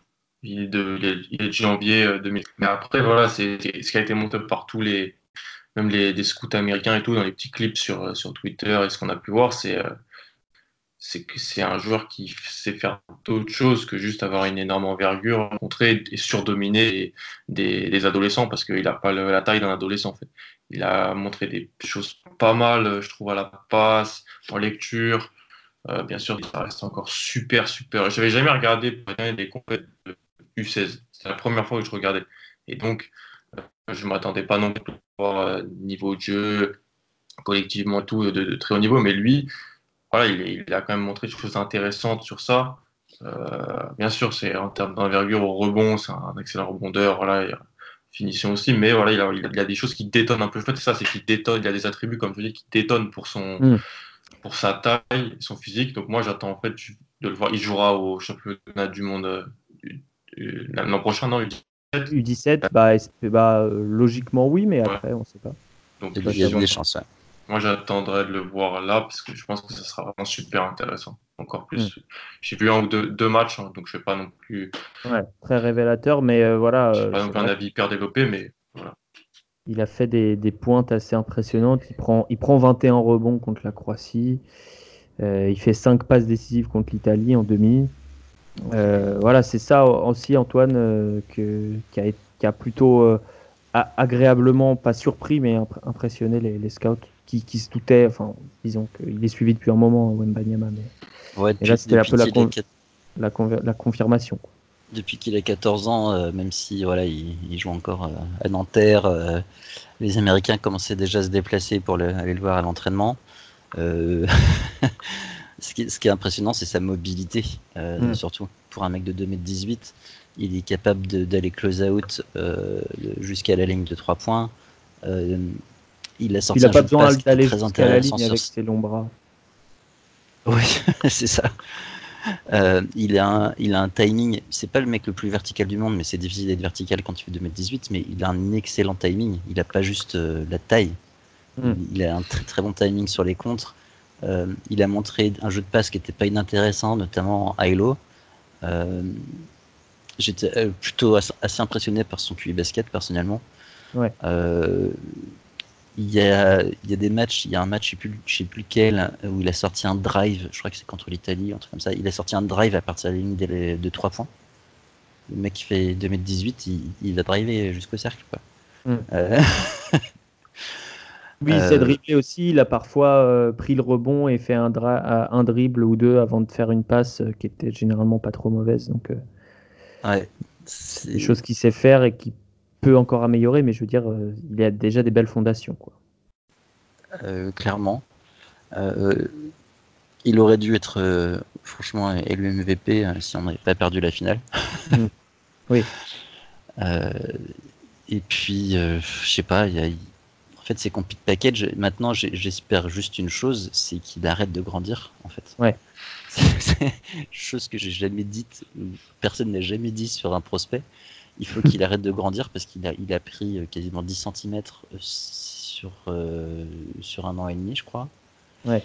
Il est de, janvier euh, 2000. Mais après, voilà, c'est ce qui a été monté par tous les. Même les scouts américains et tout, dans les petits clips sur, euh, sur Twitter et ce qu'on a pu voir, c'est. euh, c'est que c'est un joueur qui sait faire d'autres choses que juste avoir une énorme envergure, rencontrer et surdominer des, des, adolescents parce qu'il n'a pas la taille d'un adolescent en fait. Il a montré des choses pas mal, euh, je trouve, à la passe, en lecture. Euh, bien sûr, ça reste encore super, super. J'avais jamais regardé des compétitions U16. C'était la première fois que je regardais. Et donc, euh, je m'attendais pas non plus à voir euh, niveau de jeu, collectivement, tout, de, de très haut niveau. Mais lui, voilà, il, a quand même montré des choses intéressantes sur ça. Euh, bien sûr, c'est en termes d'envergure au rebond, c'est un excellent rebondeur. Voilà, a finition aussi, mais voilà, il a, il a- il a des choses qui détonnent un peu. En fait, c'est ça, c'est qu'il détonne. Il a des attributs, comme je dis, qui détonnent pour son, Mm. pour sa taille, son physique. Donc moi, j'attends en fait de le voir. Il jouera au championnat du monde l'an prochain, non U17. U17, bah, bah, euh, logiquement oui, mais après, on sait pas. Donc Il y a des chances. ouais. moi, j'attendrai de le voir là parce que je pense que ça sera vraiment super intéressant. Encore plus. J'ai vu un ou deux, deux matchs, hein, donc je ne fais pas non plus, Ouais, très révélateur, mais euh, voilà. euh, pas non c'est plus un avis hyper développé, mais voilà. Il a fait des, des pointes assez impressionnantes. Il prend, il prend 21 rebonds contre la Croatie. Euh, il fait 5 passes décisives contre l'Italie en demi. Euh, voilà, c'est ça aussi, Antoine, euh, que, qui, a, qui a plutôt euh, a- agréablement, pas surpris, mais impr- impressionné les, les scouts qui, qui se doutaient. Enfin, disons qu'il est suivi depuis un moment, Wembanyama, mais Ouais, Et là, depuis- c'était un depuis peu la con- confirmation. quoi. depuis qu'il a 14 ans, même si voilà, il, il joue encore à Nanterre, les Américains commençaient déjà à se déplacer pour le- aller le voir à l'entraînement. [LAUGHS] Ce, qui, est- ce qui est impressionnant, c'est sa mobilité, euh, Mm. surtout pour un mec de 2m18. Il est capable d'aller close out euh, jusqu'à la ligne de 3 points. Euh, il a sorti Il un pas besoin d'aller très jusqu'à la ligne sur avec ses longs bras. oui, [LAUGHS] c'est ça. Euh, il, a un, il a un timing, c'est pas le mec le plus vertical du monde, mais c'est difficile d'être vertical quand tu fais 2m18, mais il a un excellent timing. Il a pas juste euh, la taille, Mm. il a un très très bon timing sur les contres. Euh, il a montré un jeu de passe qui était pas inintéressant, notamment en high-low. Euh, J'étais euh, plutôt assez, impressionné par son QI basket personnellement. Ouais. Euh, il y, a, il y a des matchs, il y a un match, je sais je sais plus lequel, où il a sorti un drive, je crois que c'est contre l'Italie, un truc comme ça. Il a sorti un drive à partir de la ligne de, de 3 points. Le mec qui fait 2m18, il, il a drivé jusqu'au cercle. Quoi. Mm. [LAUGHS] Euh, Oui, Euh, sait dribbler aussi. Il a parfois euh, pris le rebond et fait un, dra- un dribble ou deux avant de faire une passe euh, qui était généralement pas trop mauvaise. Donc, euh, ouais. c'est des C'est- choses qu'il sait faire et qui peut encore améliorer. Mais je veux dire, euh, il a déjà des belles fondations. Quoi. Euh, clairement. Euh, il aurait dû être euh, franchement élu MVP euh, si on n'avait pas perdu la finale. Mm. Oui. [LAUGHS] Euh, et puis, euh, je sais pas, il y a, en fait, c'est compete package. Maintenant, j'espère juste une chose, c'est qu'il arrête de grandir, en fait. Ouais. C'est [LAUGHS] une chose que j'ai jamais dite, personne n'a jamais dit sur un prospect. Il faut qu'il arrête de grandir parce qu'il a, il a pris euh, quasiment 10 cm sur, euh, sur un an et demi, je crois. Ouais.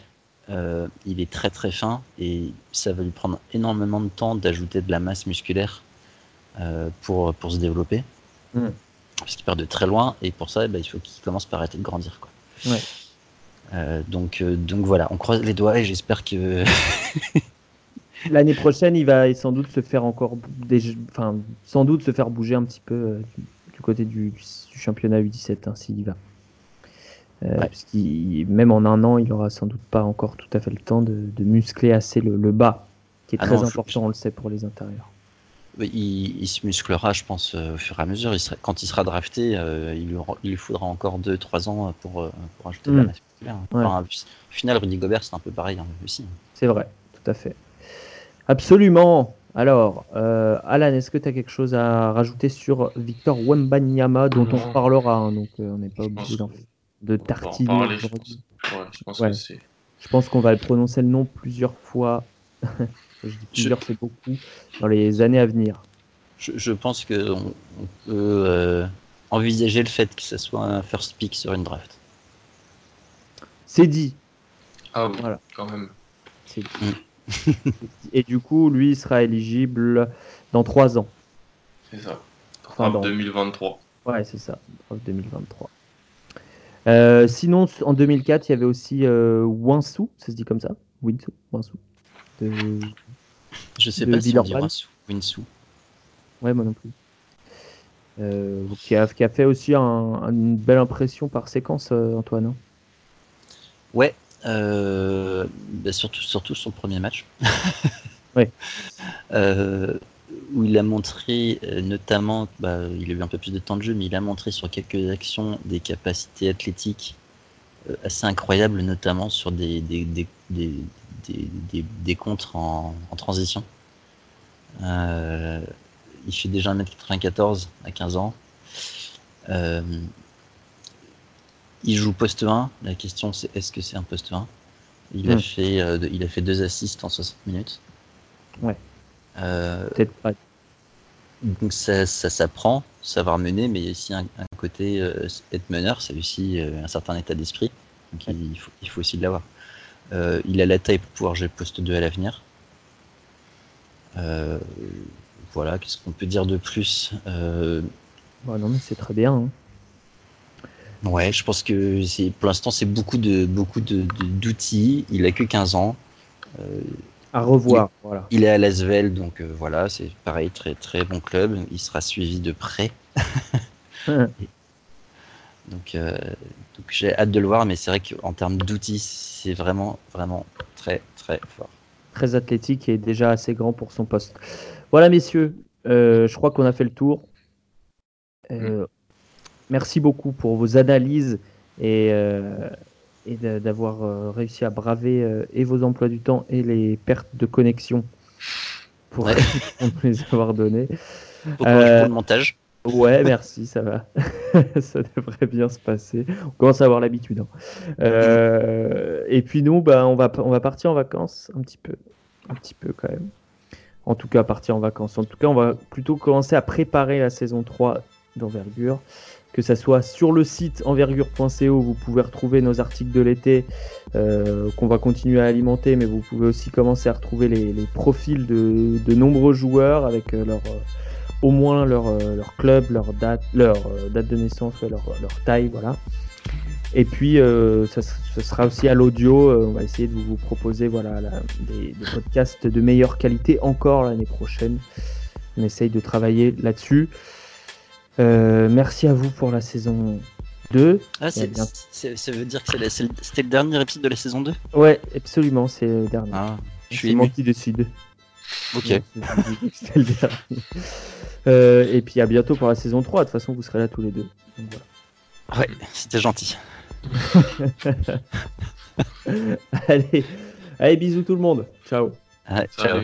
Euh, il est très très fin et ça va lui prendre énormément de temps d'ajouter de la masse musculaire euh, pour, pour se développer. Mm. Parce qu'il part de très loin et pour ça, eh ben, il faut qu'il commence par arrêter de grandir. Quoi. Ouais. donc, donc voilà, on croise les doigts et j'espère que [LAUGHS] l'année prochaine, il va sans doute se faire encore, enfin, sans doute se faire bouger un petit peu du, côté du, championnat U17 hein, s'il y va. Parce même en un an, il aura sans doute pas encore tout à fait le temps de, muscler assez le, bas, qui est ah très important, on le sait, pour les intérieurs. Il, se musclera, je pense, euh, au fur et à mesure. Il quand il sera drafté, euh, il, lui, faudra encore 2-3 ans pour, euh, pour ajouter de la hmm. masse au final, Rudy Gobert, c'est un peu pareil hein, aussi. C'est vrai, tout à fait. Absolument. Alors, Alan, est-ce que tu as quelque chose à rajouter sur Victor Wembanyama, dont on reparlera hein, Donc, on n'est pas obligé de tartiner. je pense qu'on va prononcer le nom plusieurs fois [LAUGHS] je dis plusieurs, c'est beaucoup, dans les années à venir. Je, pense qu'on on peut euh, envisager le fait que ce soit un first pick sur une draft. C'est dit. Ah oui, voilà. quand même. C'est dit. Mm. [LAUGHS] Et du coup, lui, il sera éligible dans 3 ans. C'est ça. Enfin, en 2023. Ouais, c'est ça. 2023. Euh, sinon, en 2004, il y avait aussi euh, ça se dit comme ça Winsu, Wansu. De... Je sais pas si on dira Winsu. Ouais, moi non plus. Euh, qui, a, qui, a, fait aussi une belle impression par séquence, euh, Antoine. Hein. ouais, euh, bah, surtout, surtout son premier match. [LAUGHS] ouais. où il a montré, notamment, bah, il a eu un peu plus de temps de jeu, mais il a montré sur quelques actions des capacités athlétiques assez incroyables, notamment sur des, des, des, des, des, contres en, transition. Euh, il fait déjà 1m94 à 15 ans. Euh, il joue poste 1. La question c'est est-ce que c'est un poste 1 il, a hmm. fait, euh, il a fait deux assists en 60 minutes. Ouais. Peut-être pas. Donc ça, ça s'apprend, savoir mener, mais il y a aussi un, côté être meneur, c'est aussi un certain état d'esprit. Donc il, faut, il faut aussi l'avoir. Euh, il a la taille pour pouvoir jouer poste 2 à l'avenir. Euh, voilà, qu'est-ce qu'on peut dire de plus euh, bah Non, mais c'est très bien. Hein. Ouais, je pense que c'est pour l'instant c'est beaucoup de beaucoup d'outils. il a que 15 ans. à revoir. Il, voilà. il est à Lasvel, donc voilà, c'est pareil, très très bon club. Il sera suivi de près. [LAUGHS] Donc, euh, donc j'ai hâte de le voir, mais c'est vrai qu'en termes d'outils, c'est vraiment, vraiment très, très fort. Très athlétique et déjà assez grand pour son poste. Voilà, messieurs, euh, je crois qu'on a fait le tour. Euh, mm. Merci beaucoup pour vos analyses et, et d'avoir réussi à braver et vos emplois du temps et les pertes de connexion pour, ouais. [LAUGHS] les avoir données. pour le montage. Ouais, merci, ça va. [LAUGHS] ça devrait bien se passer. On commence à avoir l'habitude. Hein. Euh, et puis nous, bah, on, va, on va partir en vacances un petit peu. Un petit peu quand même. En tout cas, partir en vacances. En tout cas, on va plutôt commencer à préparer la saison 3 d'envergure. Que ça soit sur le site envergure.co, vous pouvez retrouver nos articles de l'été euh, qu'on va continuer à alimenter, mais vous pouvez aussi commencer à retrouver les, profils de, de, nombreux joueurs avec euh, leur au moins leur, euh, leur club, leur date, leur euh, date de naissance, leur, leur taille, voilà. Et puis, euh, ça, sera aussi à l'audio. on va essayer de vous, proposer voilà, des, podcasts de meilleure qualité encore l'année prochaine. On essaye de travailler là-dessus. merci à vous pour la saison 2. Ah, ça veut dire que c'était le dernier épisode de la saison 2 Ouais, absolument, c'est le dernier. Ah, je suis moi qui décide. Ok. [LAUGHS] C'est le dernier. Euh, et puis à bientôt pour la saison 3. De toute façon, vous serez là tous les deux. Ouais, c'était gentil. [LAUGHS] allez. allez, bisous tout le monde. Ciao. ciao.